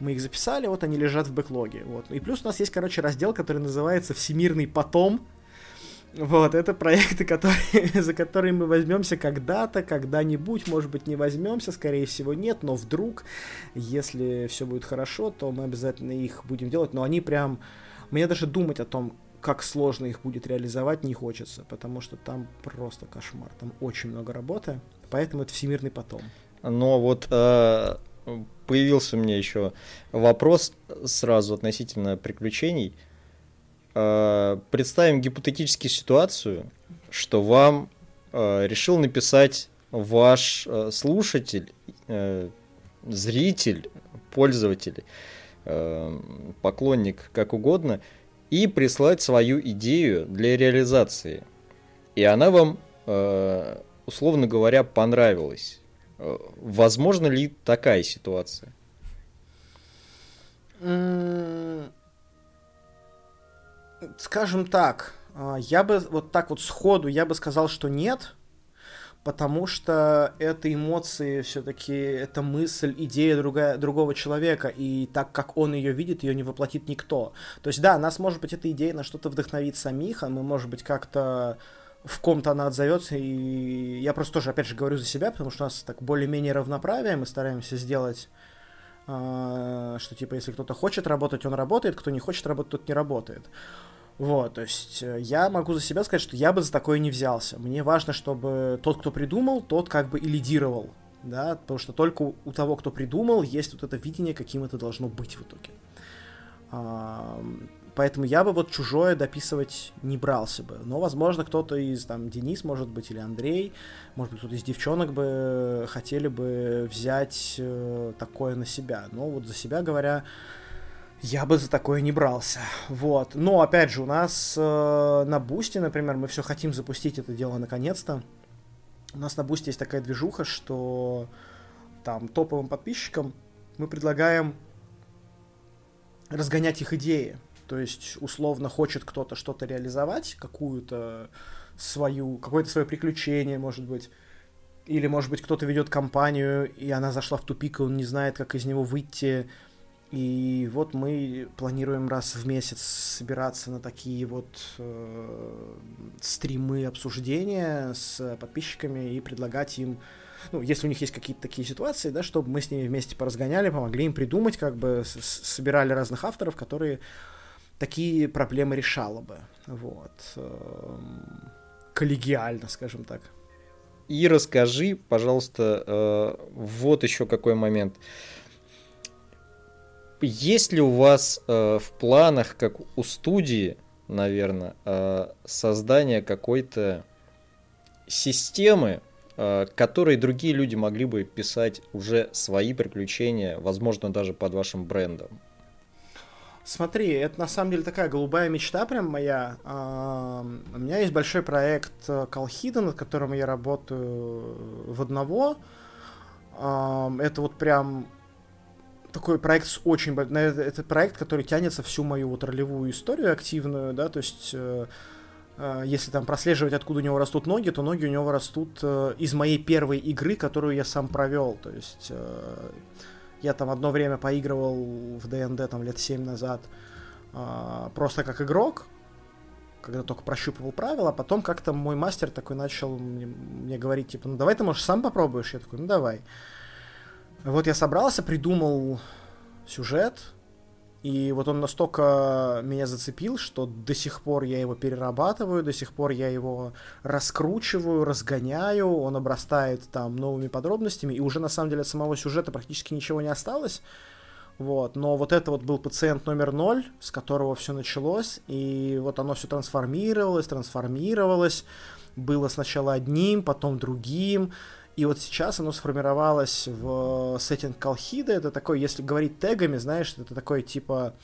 Мы их записали, вот они лежат в бэклоге. Вот. И плюс у нас есть, короче, раздел, который называется «Всемирный потом», вот, это проекты, которые, за которые мы возьмемся когда-то, когда-нибудь, может быть, не возьмемся, скорее всего, нет, но вдруг, если все будет хорошо, то мы обязательно их будем делать, но они прям, мне даже думать о том, как сложно их будет реализовать, не хочется, потому что там просто кошмар, там очень много работы, поэтому это всемирный потом. Но вот э, появился у меня еще вопрос сразу относительно приключений. Э, представим гипотетическую ситуацию, что вам э, решил написать ваш э, слушатель, зритель, пользователь, поклонник, как угодно, и прислать свою идею для реализации. И она вам, условно говоря, понравилась. Возможно ли такая ситуация? скажем так, а, я бы вот так вот сходу, я бы сказал, что нет, потому что это эмоции все-таки, это мысль, идея другая, другого человека, и так как он ее видит, ее не воплотит никто. То есть, да, нас, может быть, эта идея на что-то вдохновит самих, а мы, может быть, как-то в ком-то она отзовется, и я просто тоже, опять же, говорю за себя, потому что у нас так более-менее равноправие, мы стараемся сделать а, что типа если кто-то хочет работать, он работает, кто не хочет работать, тот не работает. Вот, то есть э, я могу за себя сказать, что я бы за такое не взялся. Мне важно, чтобы тот, кто придумал, тот как бы и лидировал, да, потому что только у того, кто придумал, есть вот это видение, каким это должно быть в итоге. Поэтому я бы вот чужое дописывать не брался бы. Но, возможно, кто-то из, там, Денис, может быть, или Андрей, может быть, кто-то из девчонок бы хотели бы взять э, такое на себя. Но вот за себя говоря, я бы за такое не брался. Вот. Но, опять же, у нас э, на Бусте, например, мы все хотим запустить это дело наконец-то. У нас на Бусте есть такая движуха, что там топовым подписчикам мы предлагаем разгонять их идеи. То есть, условно, хочет кто-то что-то реализовать, какую-то свою, какое-то свое приключение, может быть. Или, может быть, кто-то ведет компанию, и она зашла в тупик, и он не знает, как из него выйти и вот мы планируем раз в месяц собираться на такие вот э, стримы обсуждения с подписчиками и предлагать им, ну, если у них есть какие-то такие ситуации, да, чтобы мы с ними вместе поразгоняли, помогли им придумать, как бы собирали разных авторов, которые такие проблемы решало бы. Вот. Э, коллегиально, скажем так. И расскажи, пожалуйста, э, вот еще какой момент. Э, есть ли у вас э, в планах, как у студии, наверное, э, создание какой-то системы, э, которой другие люди могли бы писать уже свои приключения, возможно, даже под вашим брендом? Смотри, это на самом деле такая голубая мечта прям моя. У меня есть большой проект Колхида, над которым я работаю в одного. Это вот прям такой проект с очень... Это проект, который тянется всю мою вот ролевую историю активную, да, то есть... Э, э, если там прослеживать, откуда у него растут ноги, то ноги у него растут э, из моей первой игры, которую я сам провел. То есть э, я там одно время поигрывал в ДНД там лет 7 назад э, просто как игрок, когда только прощупывал правила, а потом как-то мой мастер такой начал мне, мне говорить, типа, ну давай ты, может, сам попробуешь? Я такой, ну давай. Вот я собрался, придумал сюжет, и вот он настолько меня зацепил, что до сих пор я его перерабатываю, до сих пор я его раскручиваю, разгоняю, он обрастает там новыми подробностями, и уже на самом деле от самого сюжета практически ничего не осталось. Вот, но вот это вот был пациент номер ноль, с которого все началось, и вот оно все трансформировалось, трансформировалось, было сначала одним, потом другим, и вот сейчас оно сформировалось в сеттинг Колхида. Это такой, если говорить тегами, знаешь, это такой типа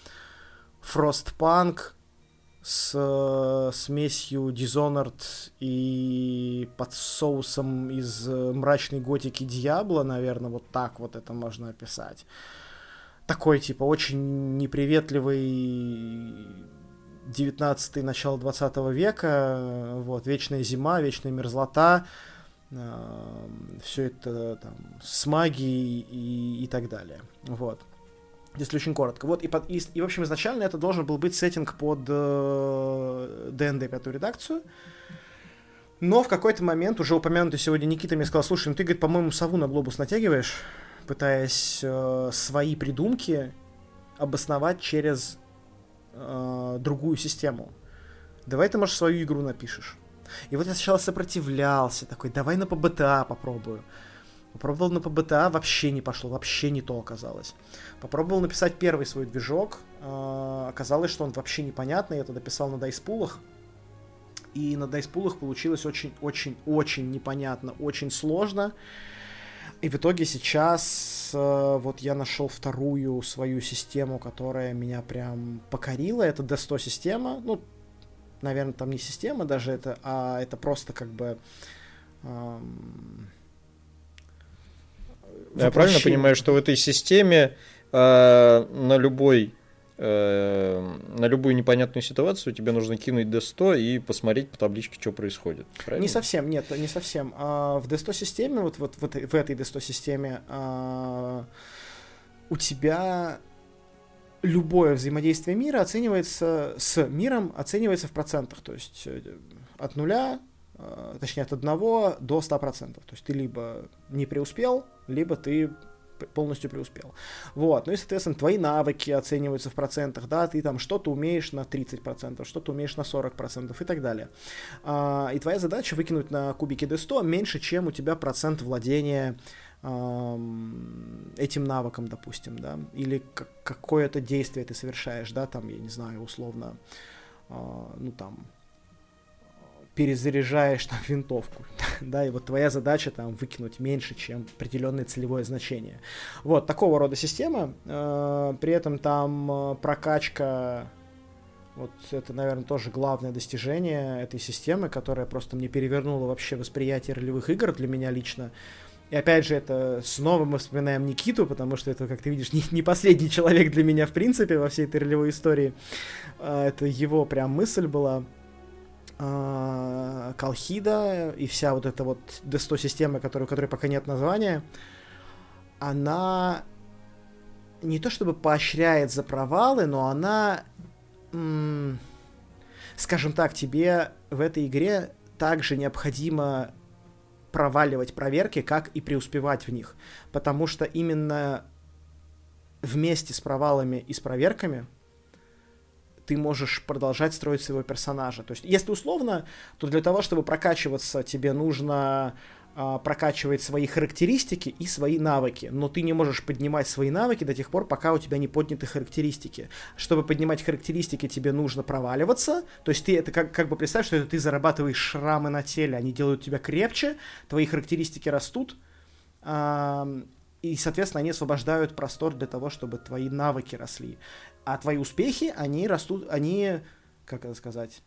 Frostpunk с э, смесью Dishonored и под соусом из мрачной готики Дьябла, наверное, вот так вот это можно описать. Такой, типа, очень неприветливый 19 начало 20 века, вот, вечная зима, вечная мерзлота, все это там, с магией и, и так далее. Вот. Если очень коротко. Вот, и, под, и, и, в общем, изначально это должен был быть сеттинг под э, пятую редакцию. Но в какой-то момент, уже упомянутый сегодня Никита мне сказал, слушай, ну ты, говорит, по-моему, сову на глобус натягиваешь, пытаясь э, свои придумки обосновать через э, другую систему. Давай ты, может, свою игру напишешь. И вот я сначала сопротивлялся, такой, давай на ПБТА попробую. Попробовал на ПБТА, вообще не пошло, вообще не то оказалось. Попробовал написать первый свой движок, э, оказалось, что он вообще непонятный, я тогда писал на дайспулах, и на дайспулах получилось очень-очень-очень непонятно, очень сложно. И в итоге сейчас э, вот я нашел вторую свою систему, которая меня прям покорила. Это D100 система. Ну, наверное, там не система даже это, а это просто как бы... Эм, Я правильно понимаю, что в этой системе э, на любой э, на любую непонятную ситуацию тебе нужно кинуть D100 и посмотреть по табличке, что происходит. Правильно? Не совсем, нет, не совсем. А в D100 системе, вот, вот, вот в этой D100 системе а, у тебя любое взаимодействие мира оценивается с миром, оценивается в процентах. То есть э, от нуля, э, точнее от одного до 100%. То есть ты либо не преуспел, либо ты полностью преуспел. Вот. Ну и, соответственно, твои навыки оцениваются в процентах, да, ты там что-то умеешь на 30%, что-то умеешь на 40% и так далее. А, и твоя задача выкинуть на кубике D100 меньше, чем у тебя процент владения этим навыком, допустим, да, или какое-то действие ты совершаешь, да, там, я не знаю, условно, а, ну, там, перезаряжаешь там винтовку, да, и вот твоя задача там выкинуть меньше, чем определенное целевое значение. Вот, такого рода система, э, при этом там э, прокачка, вот это, наверное, тоже главное достижение этой системы, которая просто мне перевернула вообще восприятие ролевых игр для меня лично, и опять же, это снова мы вспоминаем Никиту, потому что это, как ты видишь, не, не последний человек для меня, в принципе, во всей этой ролевой истории. А, это его прям мысль была. А, Колхида и вся вот эта вот D100 система, которой, у которой пока нет названия, она не то чтобы поощряет за провалы, но она, скажем так, тебе в этой игре также необходимо проваливать проверки, как и преуспевать в них. Потому что именно вместе с провалами и с проверками ты можешь продолжать строить своего персонажа. То есть, если условно, то для того, чтобы прокачиваться, тебе нужно а, прокачивать свои характеристики и свои навыки. Но ты не можешь поднимать свои навыки до тех пор, пока у тебя не подняты характеристики. Чтобы поднимать характеристики, тебе нужно проваливаться. То есть ты это как, как бы представь, что это ты зарабатываешь шрамы на теле, они делают тебя крепче, твои характеристики растут. и, соответственно, они освобождают простор для того, чтобы твои навыки росли. А твои успехи, они растут, они, как это сказать,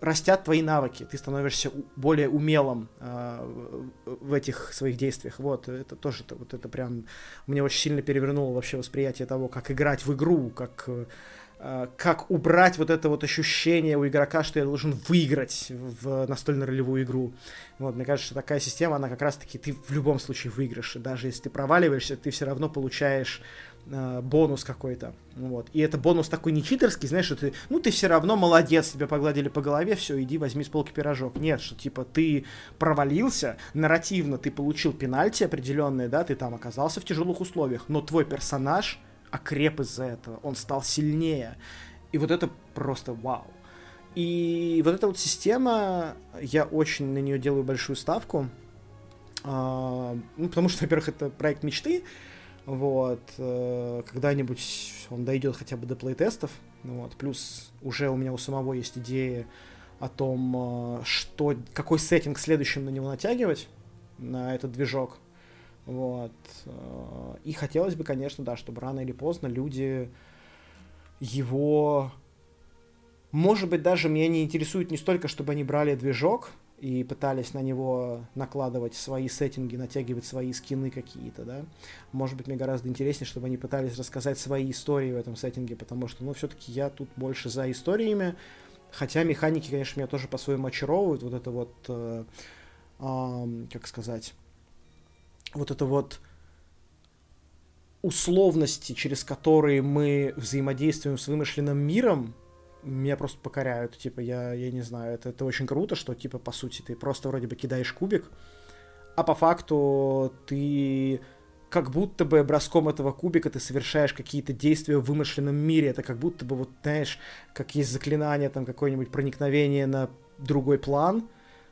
растят твои навыки, ты становишься более умелым э, в этих своих действиях. Вот, это тоже, вот это прям мне очень сильно перевернуло вообще восприятие того, как играть в игру, как, э, как убрать вот это вот ощущение у игрока, что я должен выиграть в настольно-ролевую игру. Вот, мне кажется, что такая система, она как раз-таки, ты в любом случае выиграешь, и даже если ты проваливаешься, ты все равно получаешь э, бонус какой-то. Вот. И это бонус такой не читерский, знаешь, что ты, ну ты все равно молодец, тебя погладили по голове, все, иди возьми с полки пирожок. Нет, что типа ты провалился, нарративно ты получил пенальти определенные, да, ты там оказался в тяжелых условиях, но твой персонаж окреп из-за этого, он стал сильнее. И вот это просто вау. И вот эта вот система, я очень на нее делаю большую ставку. А, ну, потому что, во-первых, это проект мечты, вот, э, когда-нибудь он дойдет хотя бы до плейтестов. Вот, плюс уже у меня у самого есть идеи о том, э, что, какой сеттинг следующим на него натягивать, на этот движок. Вот. Э, и хотелось бы, конечно, да, чтобы рано или поздно люди его... Может быть, даже меня не интересует не столько, чтобы они брали движок, и пытались на него накладывать свои сеттинги, натягивать свои скины какие-то, да. Может быть, мне гораздо интереснее, чтобы они пытались рассказать свои истории в этом сеттинге, потому что, ну, все-таки я тут больше за историями, хотя механики, конечно, меня тоже по-своему очаровывают, вот это вот, э, э, как сказать, вот это вот условности, через которые мы взаимодействуем с вымышленным миром, меня просто покоряют. Типа, я, я не знаю, это, это очень круто, что, типа, по сути, ты просто вроде бы кидаешь кубик, а по факту ты как будто бы броском этого кубика ты совершаешь какие-то действия в вымышленном мире. Это как будто бы, вот, знаешь, как есть заклинание, там, какое-нибудь проникновение на другой план,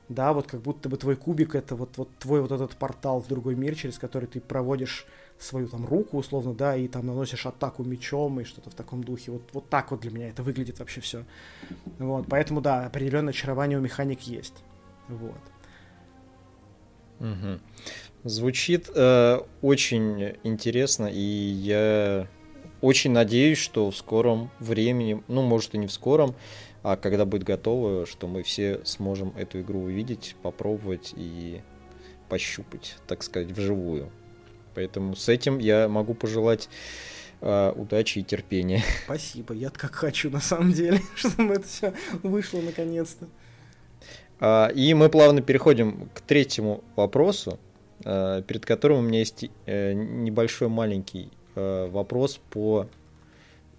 да, вот как будто бы твой кубик это вот, вот твой вот этот портал в другой мир, через который ты проводишь свою там руку, условно, да, и там наносишь атаку мечом и что-то в таком духе. Вот, вот так вот для меня это выглядит вообще все. Вот, поэтому, да, определенное очарование у механик есть. Вот. Угу. Звучит э, очень интересно, и я очень надеюсь, что в скором времени, ну, может и не в скором, а когда будет готово, что мы все сможем эту игру увидеть, попробовать и пощупать, так сказать, вживую. Поэтому с этим я могу пожелать э, удачи и терпения. Спасибо, я как хочу на самом деле, чтобы это все вышло наконец-то. А, и мы плавно переходим к третьему вопросу, а, перед которым у меня есть э, небольшой маленький э, вопрос по,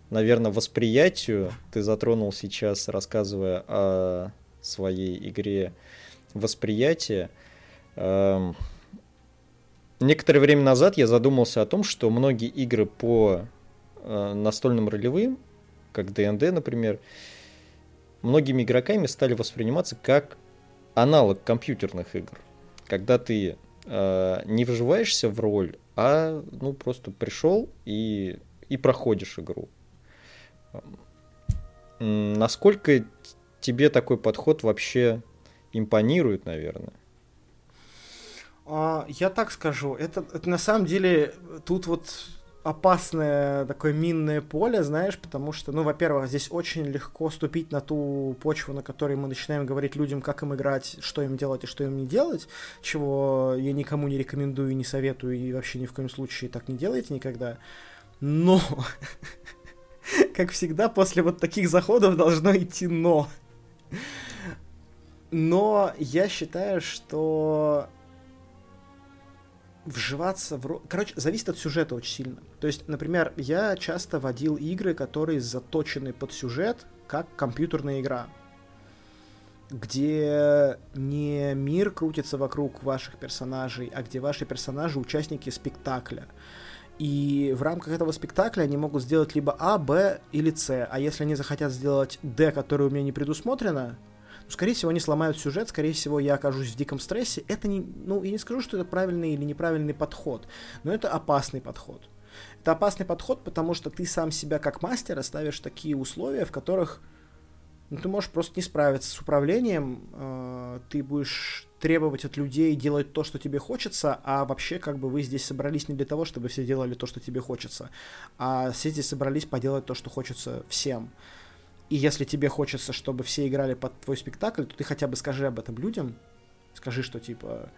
наверное, восприятию. Ты затронул сейчас, рассказывая о своей игре восприятие. Эм, Некоторое время назад я задумался о том, что многие игры по э, настольным ролевым, как D&D, например, многими игроками стали восприниматься как аналог компьютерных игр. Когда ты э, не вживаешься в роль, а ну просто пришел и, и проходишь игру. Насколько тебе такой подход вообще импонирует, наверное? А, я так скажу, это, это на самом деле тут вот опасное такое минное поле, знаешь, потому что, ну, во-первых, здесь очень легко ступить на ту почву, на которой мы начинаем говорить людям, как им играть, что им делать и что им не делать, чего я никому не рекомендую, не советую и вообще ни в коем случае так не делайте никогда. Но, как всегда, после вот таких заходов должно идти но. Но я считаю, что вживаться в. Короче, зависит от сюжета очень сильно. То есть, например, я часто водил игры, которые заточены под сюжет, как компьютерная игра, где не мир крутится вокруг ваших персонажей, а где ваши персонажи участники спектакля. И в рамках этого спектакля они могут сделать либо А, Б или С. А если они захотят сделать Д, которое у меня не предусмотрено, скорее всего, они сломают сюжет, скорее всего, я окажусь в диком стрессе. Это не, ну, я не скажу, что это правильный или неправильный подход, но это опасный подход. Это опасный подход, потому что ты сам себя как мастер ставишь такие условия, в которых ну, ты можешь просто не справиться с управлением, э, ты будешь требовать от людей делать то, что тебе хочется, а вообще как бы вы здесь собрались не для того, чтобы все делали то, что тебе хочется, а все здесь собрались поделать то, что хочется всем. И если тебе хочется, чтобы все играли под твой спектакль, то ты хотя бы скажи об этом людям. Скажи, что типа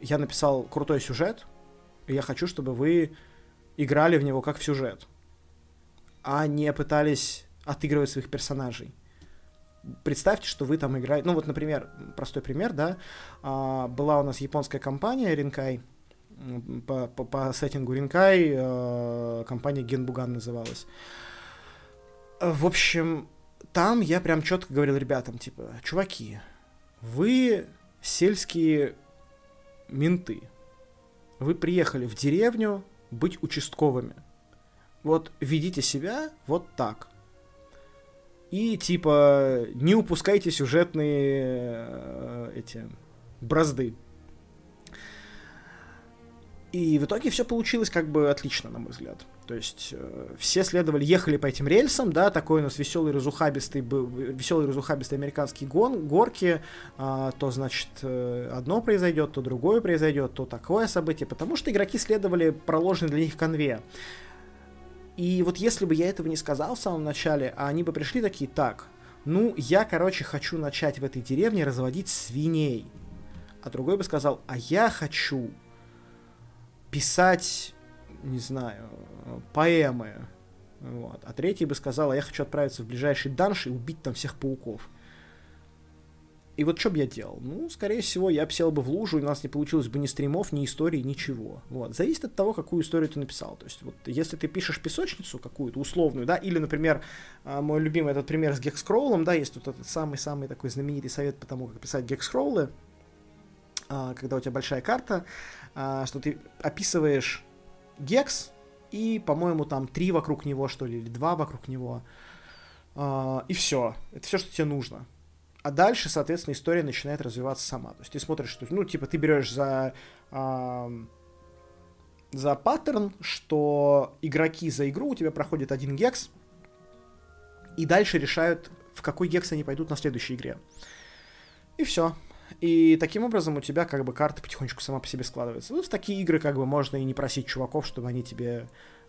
я написал крутой сюжет, и я хочу, чтобы вы играли в него как в сюжет, а не пытались отыгрывать своих персонажей. Представьте, что вы там играете. Ну, вот, например, простой пример, да. А, была у нас японская компания Ринкай, по, по, по сеттингу Ринкай, э, компания Генбуган называлась. В общем, там я прям четко говорил ребятам, типа, чуваки, вы сельские менты. Вы приехали в деревню быть участковыми. Вот ведите себя вот так. И типа не упускайте сюжетные э, эти бразды. И в итоге все получилось как бы отлично, на мой взгляд. То есть э, все следовали, ехали по этим рельсам, да, такой у нас веселый разухабистый веселый разухабистый американский гон, горки, э, то значит э, одно произойдет, то другое произойдет, то такое событие, потому что игроки следовали проложенной для них конве. И вот если бы я этого не сказал в самом начале, а они бы пришли такие, так, ну, я, короче, хочу начать в этой деревне разводить свиней. А другой бы сказал, а я хочу писать, не знаю, поэмы. Вот. А третий бы сказал, а я хочу отправиться в ближайший данж и убить там всех пауков. И вот что бы я делал? Ну, скорее всего, я сел бы в лужу, и у нас не получилось бы ни стримов, ни истории, ничего. Вот. Зависит от того, какую историю ты написал. То есть, вот, если ты пишешь песочницу какую-то условную, да, или, например, а, мой любимый этот пример с гекскроллом, да, есть вот этот самый-самый такой знаменитый совет по тому, как писать гекскроллы, а, когда у тебя большая карта, а, что ты описываешь гекс, и, по-моему, там три вокруг него, что ли, или два вокруг него, и все. Это все, что тебе нужно. А дальше, соответственно, история начинает развиваться сама. То есть ты смотришь, что, ну, типа, ты берешь за, за паттерн, что игроки за игру у тебя проходят один гекс, и дальше решают, в какой гекс они пойдут на следующей игре. И все. И таким образом у тебя как бы карта потихонечку сама по себе складывается. Ну, в такие игры как бы можно и не просить чуваков, чтобы они тебе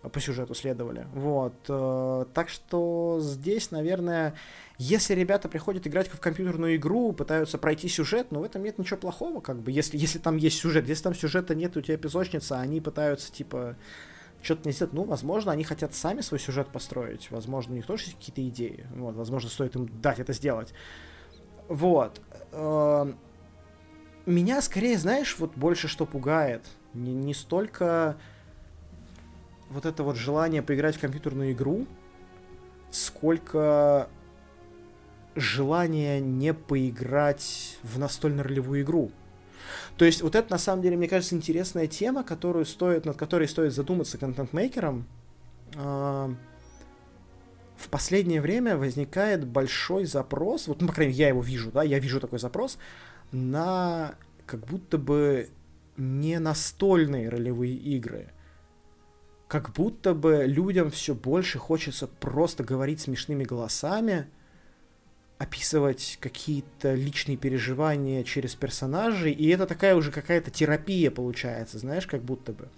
по сюжету следовали. Вот. Э, так что здесь, наверное, если ребята приходят играть в компьютерную игру, пытаются пройти сюжет, ну в этом нет ничего плохого, как бы, если, если там есть сюжет. Если там сюжета нет, у тебя песочница, они пытаются, типа, что-то не сделать. Ну, возможно, они хотят сами свой сюжет построить. Возможно, у них тоже есть какие-то идеи. Вот, возможно, стоит им дать это сделать. Вот. Э, меня скорее, знаешь, вот больше что пугает. Не, не столько вот это вот желание поиграть в компьютерную игру, сколько желание не поиграть в настольно-ролевую игру. То есть вот это, на самом деле, мне кажется, интересная тема, которую стоит, над которой стоит задуматься контент-мейкерам. В последнее время возникает большой запрос, вот, ну, по крайней мере, я его вижу, да, я вижу такой запрос, на как будто бы не настольные ролевые игры как будто бы людям все больше хочется просто говорить смешными голосами, описывать какие-то личные переживания через персонажей, и это такая уже какая-то терапия получается, знаешь, как будто бы.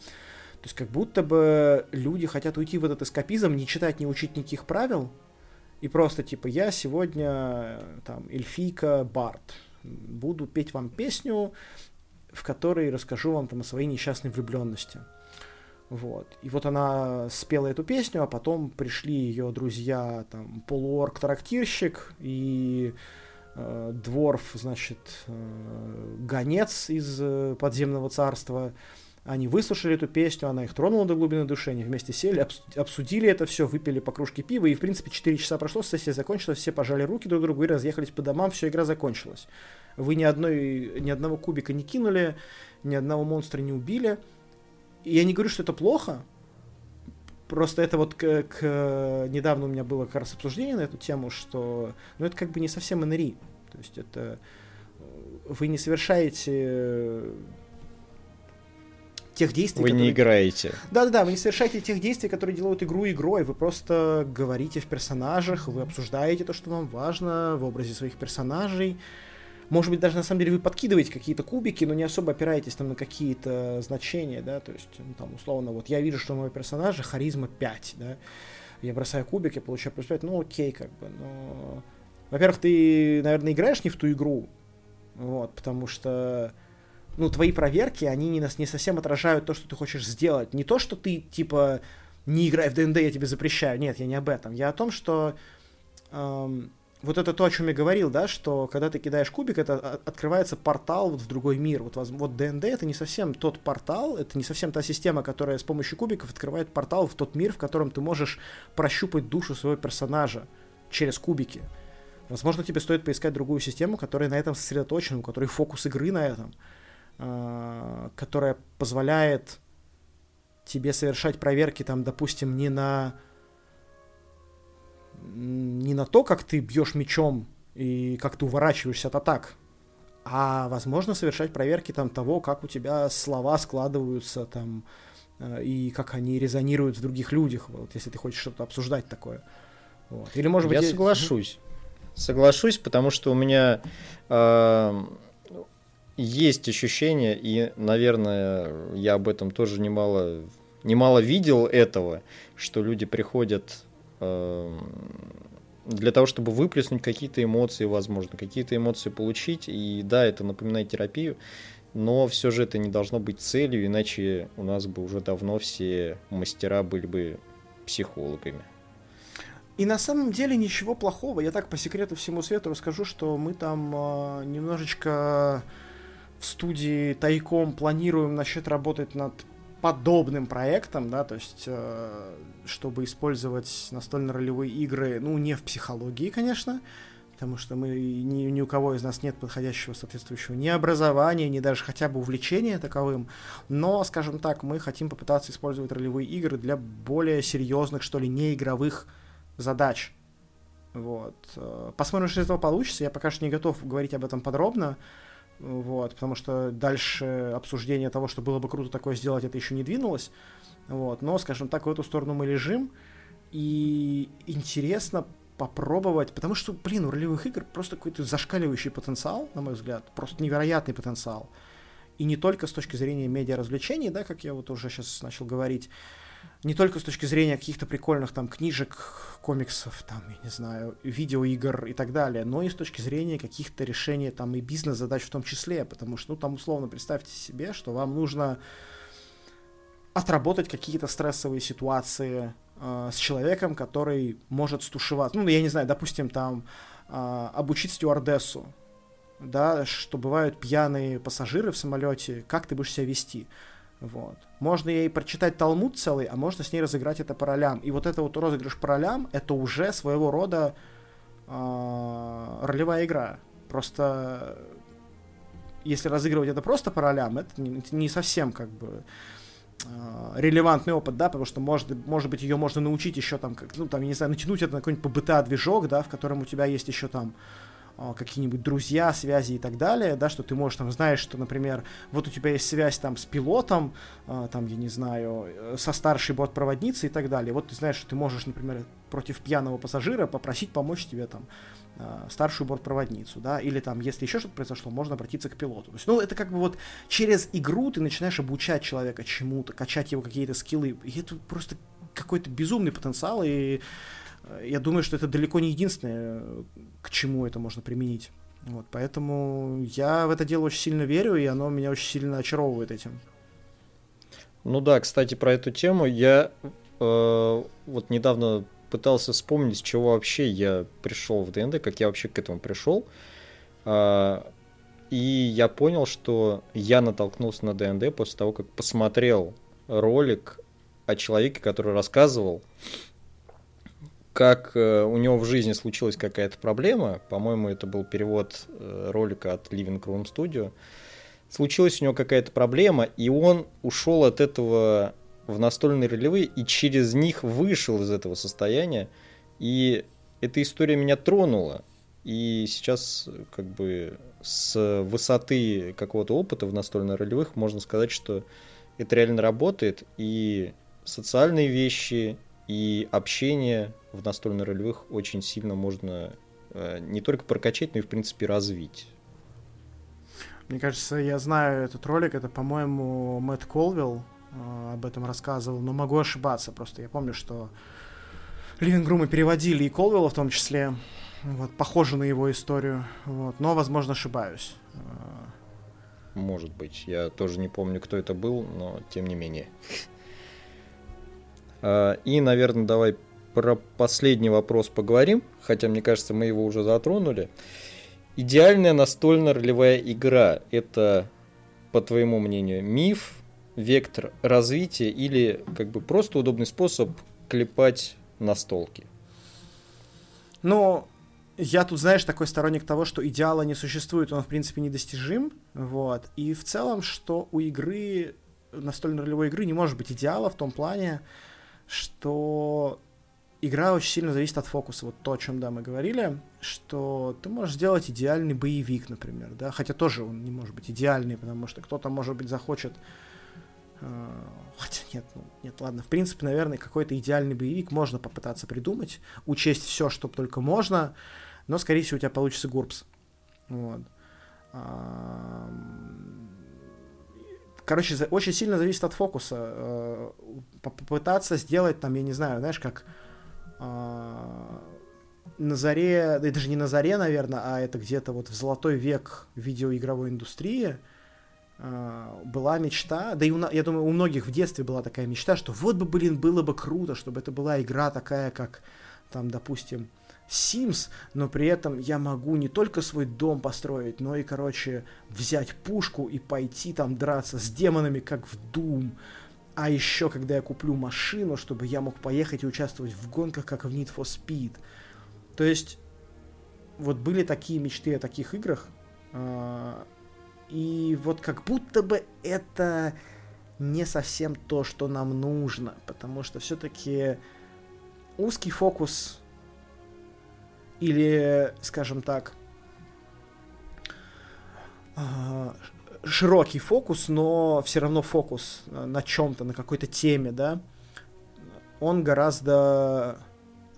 То есть как будто бы люди хотят уйти в этот эскапизм, не читать, не учить никаких правил, и просто типа я сегодня там эльфийка Барт, буду петь вам песню, в которой расскажу вам там о своей несчастной влюбленности. Вот. И вот она спела эту песню, а потом пришли ее друзья, там, полуорг-трактирщик и э, дворф, значит, э, гонец из э, подземного царства. Они выслушали эту песню, она их тронула до глубины души, они вместе сели, обсудили это все, выпили по кружке пива, и, в принципе, 4 часа прошло, сессия закончилась, все пожали руки друг другу и разъехались по домам, все, игра закончилась. Вы ни, одной, ни одного кубика не кинули, ни одного монстра не убили, я не говорю, что это плохо, просто это вот к, к недавно у меня было как раз обсуждение на эту тему, что ну это как бы не совсем НРИ. То есть это вы не совершаете тех действий, Вы которые... не играете. Да-да-да, вы не совершаете тех действий, которые делают игру игрой. Вы просто говорите в персонажах, вы обсуждаете то, что вам важно в образе своих персонажей. Может быть, даже на самом деле вы подкидываете какие-то кубики, но не особо опираетесь там на какие-то значения, да, то есть, ну, там, условно, вот я вижу, что у моего персонажа харизма 5, да, я бросаю кубик, я получаю плюс 5, ну окей, как бы, но... Во-первых, ты, наверное, играешь не в ту игру, вот, потому что, ну, твои проверки, они не, не совсем отражают то, что ты хочешь сделать. Не то, что ты, типа, не играй в ДНД, я тебе запрещаю. Нет, я не об этом. Я о том, что эм, вот это то, о чем я говорил, да, что когда ты кидаешь кубик, это открывается портал вот в другой мир. Вот, вот ДНД это не совсем тот портал, это не совсем та система, которая с помощью кубиков открывает портал в тот мир, в котором ты можешь прощупать душу своего персонажа через кубики. Возможно, тебе стоит поискать другую систему, которая на этом сосредоточена, у которой фокус игры на этом, а, которая позволяет тебе совершать проверки, там, допустим, не на не на то, как ты бьешь мечом и как ты уворачиваешься от атак, а возможно совершать проверки там того, как у тебя слова складываются там э, и как они резонируют в других людях, вот, если ты хочешь что-то обсуждать такое. Вот. Или может быть я соглашусь, соглашусь, потому что у меня э, есть ощущение и, наверное, я об этом тоже немало немало видел этого, что люди приходят Эм, для того, чтобы выплеснуть какие-то эмоции, возможно, какие-то эмоции получить. И да, это напоминает терапию, но все же это не должно быть целью, иначе у нас бы уже давно все мастера были бы психологами. И на самом деле ничего плохого. Я так по секрету всему свету расскажу, что мы там э, немножечко в студии тайком планируем насчет работать над подобным проектом, да, то есть, э, чтобы использовать настольно-ролевые игры, ну, не в психологии, конечно, потому что мы ни, ни у кого из нас нет подходящего соответствующего ни образования, ни даже хотя бы увлечения таковым, но, скажем так, мы хотим попытаться использовать ролевые игры для более серьезных, что ли, неигровых задач. Вот. Э, посмотрим, что из этого получится. Я пока что не готов говорить об этом подробно. Вот, потому что дальше обсуждение того, что было бы круто такое сделать, это еще не двинулось. Вот, но, скажем так, в эту сторону мы лежим. И интересно попробовать, потому что, блин, у ролевых игр просто какой-то зашкаливающий потенциал, на мой взгляд, просто невероятный потенциал. И не только с точки зрения медиа-развлечений, да, как я вот уже сейчас начал говорить, не только с точки зрения каких-то прикольных там книжек, комиксов, там, я не знаю, видеоигр и так далее, но и с точки зрения каких-то решений там и бизнес-задач в том числе, потому что, ну, там, условно, представьте себе, что вам нужно отработать какие-то стрессовые ситуации э, с человеком, который может стушеваться. Ну, я не знаю, допустим, там э, обучить стюардессу, да, что бывают пьяные пассажиры в самолете, как ты будешь себя вести. Вот. Можно ей прочитать Талмуд целый, а можно с ней разыграть это по ролям. И вот это вот розыгрыш по ролям, это уже своего рода э, ролевая игра. Просто если разыгрывать это просто по ролям, это не, не совсем как бы э, релевантный опыт, да, потому что может, может быть ее можно научить еще там, как, ну там, я не знаю, натянуть это на какой-нибудь PBTA движок, да, в котором у тебя есть еще там а, какие-нибудь друзья, связи и так далее, да, что ты можешь там знаешь, что, например, вот у тебя есть связь там с пилотом, а, там, я не знаю, э, со старшей бортпроводницей и так далее. Вот ты знаешь, что ты можешь, например, против пьяного пассажира попросить помочь тебе там а, старшую бортпроводницу, да, или там, если еще что-то произошло, можно обратиться к пилоту. То есть, ну, это как бы вот через игру ты начинаешь обучать человека чему-то, качать его какие-то скиллы, и это просто какой-то безумный потенциал, и я думаю, что это далеко не единственное, к чему это можно применить. Вот, поэтому я в это дело очень сильно верю, и оно меня очень сильно очаровывает этим. Ну да, кстати, про эту тему я э, вот недавно пытался вспомнить, с чего вообще я пришел в ДНД, как я вообще к этому пришел. Э, и я понял, что я натолкнулся на ДНД после того, как посмотрел ролик о человеке, который рассказывал, как э, у него в жизни случилась какая-то проблема, по-моему, это был перевод э, ролика от Living Room Studio, случилась у него какая-то проблема, и он ушел от этого в настольные ролевые и через них вышел из этого состояния, и эта история меня тронула, и сейчас как бы с высоты какого-то опыта в настольно-ролевых можно сказать, что это реально работает, и социальные вещи, и общение в настольно-ролевых очень сильно можно э, не только прокачать, но и, в принципе, развить. Мне кажется, я знаю этот ролик, это, по-моему, Мэтт Колвилл э, об этом рассказывал, но могу ошибаться просто. Я помню, что Ливингрумы переводили и Колвилла в том числе, вот, похоже на его историю, вот, но, возможно, ошибаюсь. Может быть, я тоже не помню, кто это был, но тем не менее. А, и, наверное, давай про последний вопрос поговорим, хотя, мне кажется, мы его уже затронули. Идеальная настольно-ролевая игра – это, по твоему мнению, миф, вектор развития или как бы просто удобный способ клепать настолки? Ну, я тут, знаешь, такой сторонник того, что идеала не существует, он, в принципе, недостижим, вот, и в целом, что у игры, настольно-ролевой игры не может быть идеала в том плане, что игра очень сильно зависит от фокуса. Вот то, о чем, да, мы говорили, что ты можешь сделать идеальный боевик, например, да, хотя тоже он не может быть идеальный, потому что кто-то, может быть, захочет э, Хотя нет, ну, нет, ладно. В принципе, наверное, какой-то идеальный боевик можно попытаться придумать, учесть все, что только можно, но, скорее всего, у тебя получится гурпс. Вот. Короче, очень сильно зависит от фокуса. Э, попытаться сделать там, я не знаю, знаешь, как на заре, да даже не на заре, наверное, а это где-то вот в золотой век видеоигровой индустрии э, была мечта, да и у, я думаю, у многих в детстве была такая мечта, что вот бы, блин, было бы круто, чтобы это была игра такая, как там, допустим, Sims, но при этом я могу не только свой дом построить, но и, короче, взять пушку и пойти там драться с демонами, как в Doom. А еще, когда я куплю машину, чтобы я мог поехать и участвовать в гонках, как в Need for Speed. То есть, вот были такие мечты о таких играх, а, и вот как будто бы это не совсем то, что нам нужно, потому что все-таки узкий фокус или, скажем так, а, широкий фокус, но все равно фокус на чем-то, на какой-то теме, да, он гораздо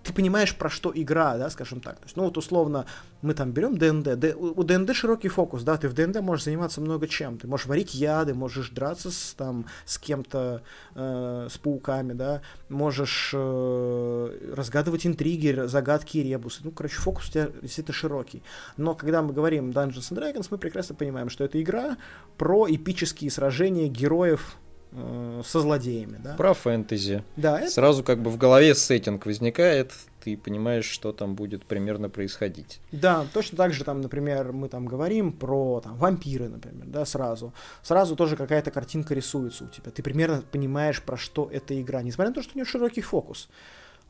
ты понимаешь, про что игра, да, скажем так. То есть, ну вот условно, мы там берем ДНД, Д, у ДНД широкий фокус, да, ты в ДНД можешь заниматься много чем. Ты можешь варить яды, можешь драться с, там, с кем-то, э, с пауками, да, можешь э, разгадывать интриги, загадки и ребусы. Ну, короче, фокус у тебя действительно широкий. Но когда мы говорим Dungeons and Dragons, мы прекрасно понимаем, что это игра про эпические сражения героев Э, со злодеями, да. Про фэнтези. Да. Это... Сразу как бы в голове сеттинг возникает, ты понимаешь, что там будет примерно происходить. Да, точно так же там, например, мы там говорим про там, вампиры, например, да, сразу. Сразу тоже какая-то картинка рисуется у тебя. Ты примерно понимаешь, про что эта игра, несмотря на то, что у нее широкий фокус.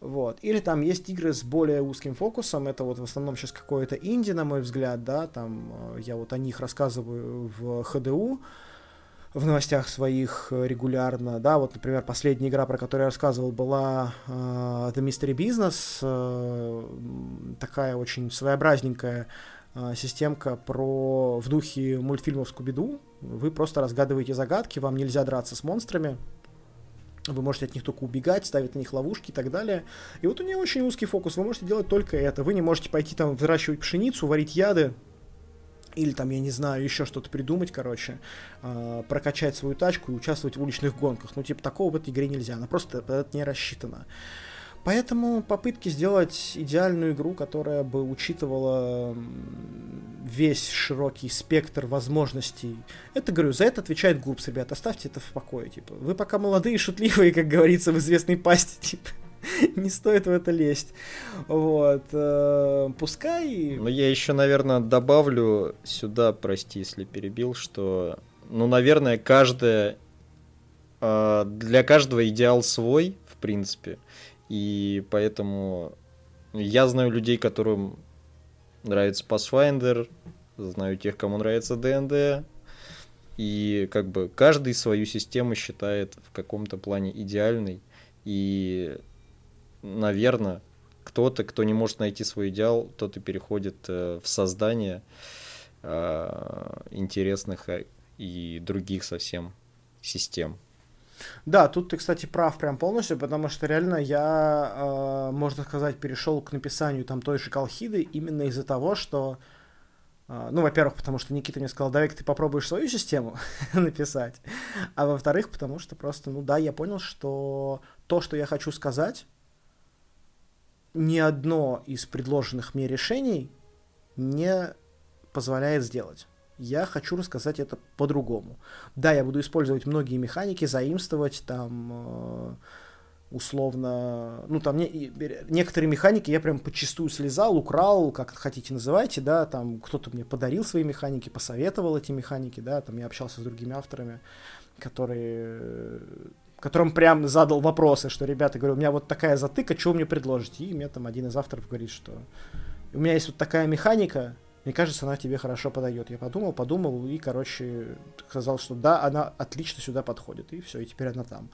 Вот. Или там есть игры с более узким фокусом, это вот в основном сейчас какое-то инди, на мой взгляд, да, там э, я вот о них рассказываю в ХДУ, в новостях своих э, регулярно, да, вот, например, последняя игра, про которую я рассказывал, была э, The Mystery Business, э, такая очень своеобразненькая э, системка про в духе мультфильмов Скуби-Ду. Вы просто разгадываете загадки, вам нельзя драться с монстрами, вы можете от них только убегать, ставить на них ловушки и так далее. И вот у нее очень узкий фокус, вы можете делать только это. Вы не можете пойти там выращивать пшеницу, варить яды, или там, я не знаю, еще что-то придумать, короче, э, прокачать свою тачку и участвовать в уличных гонках. Ну, типа, такого в этой игре нельзя, она просто это не рассчитана. Поэтому попытки сделать идеальную игру, которая бы учитывала весь широкий спектр возможностей, это, говорю, за это отвечает ГУПС, ребят, оставьте это в покое, типа. Вы пока молодые шутливые, как говорится в известной пасти, типа. не стоит в это лезть. Вот. Э, пускай... Ну, я еще, наверное, добавлю сюда, прости, если перебил, что, ну, наверное, каждая... Э, для каждого идеал свой, в принципе. И поэтому я знаю людей, которым нравится Pathfinder, знаю тех, кому нравится ДНД, и как бы каждый свою систему считает в каком-то плане идеальной. И наверное, кто-то, кто не может найти свой идеал, тот и переходит э, в создание э, интересных э, и других совсем систем. Да, тут ты, кстати, прав прям полностью, потому что реально я, э, можно сказать, перешел к написанию там той же Колхиды именно из-за того, что, э, ну, во-первых, потому что Никита мне сказал, давай-ка ты попробуешь свою систему написать, а во-вторых, потому что просто, ну да, я понял, что то, что я хочу сказать, ни одно из предложенных мне решений не позволяет сделать. Я хочу рассказать это по-другому. Да, я буду использовать многие механики, заимствовать там э, условно, ну там не, некоторые механики я прям почастую слезал, украл, как хотите называйте, да, там кто-то мне подарил свои механики, посоветовал эти механики, да, там я общался с другими авторами, которые которым прям задал вопросы, что, ребята, говорю, у меня вот такая затыка, что вы мне предложите? И мне там один из авторов говорит, что у меня есть вот такая механика, мне кажется, она тебе хорошо подойдет. Я подумал, подумал и, короче, сказал, что да, она отлично сюда подходит. И все, и теперь она там.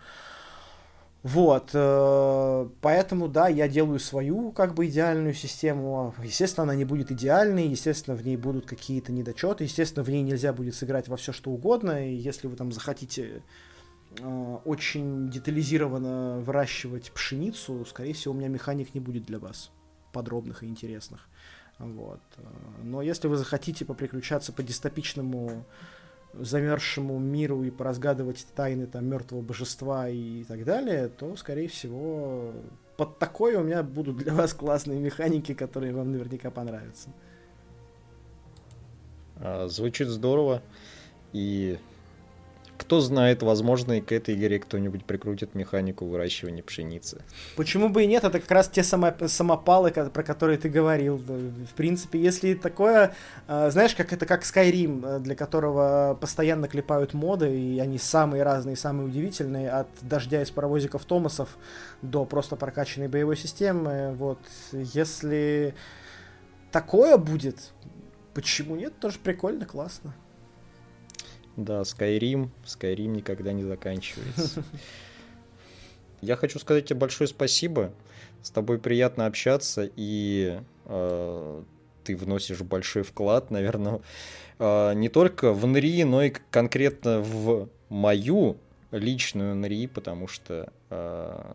Вот, э, поэтому, да, я делаю свою, как бы, идеальную систему. Естественно, она не будет идеальной, естественно, в ней будут какие-то недочеты, естественно, в ней нельзя будет сыграть во все что угодно, и если вы там захотите очень детализированно выращивать пшеницу, скорее всего, у меня механик не будет для вас подробных и интересных. Вот. Но если вы захотите поприключаться по дистопичному замерзшему миру и поразгадывать тайны там мертвого божества и так далее, то, скорее всего, под такое у меня будут для вас классные механики, которые вам наверняка понравятся. А, звучит здорово. И кто знает, возможно, и к этой игре кто-нибудь прикрутит механику выращивания пшеницы. Почему бы и нет? Это как раз те само, самопалы, про которые ты говорил. В принципе, если такое, а, знаешь, как это как Skyrim, для которого постоянно клепают моды, и они самые разные, самые удивительные, от дождя из паровозиков Томасов до просто прокачанной боевой системы. Вот, если такое будет, почему нет? Тоже прикольно, классно. Да, Skyrim. Skyrim никогда не заканчивается. Я хочу сказать тебе большое спасибо. С тобой приятно общаться, и э, ты вносишь большой вклад, наверное, э, не только в НРИ, но и конкретно в мою личную НРИ, потому что э,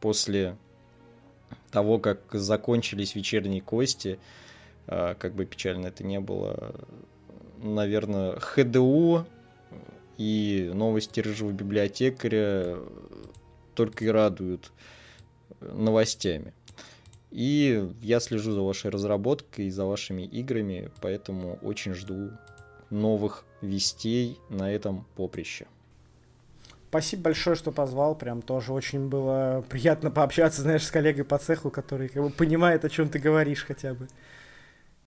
после того, как закончились вечерние кости, э, как бы печально это не было, наверное, ХДУ и новости рыжего библиотекаря только и радуют новостями. И я слежу за вашей разработкой, за вашими играми, поэтому очень жду новых вестей на этом поприще. Спасибо большое, что позвал. Прям тоже очень было приятно пообщаться, знаешь, с коллегой по цеху, который как бы понимает, о чем ты говоришь хотя бы.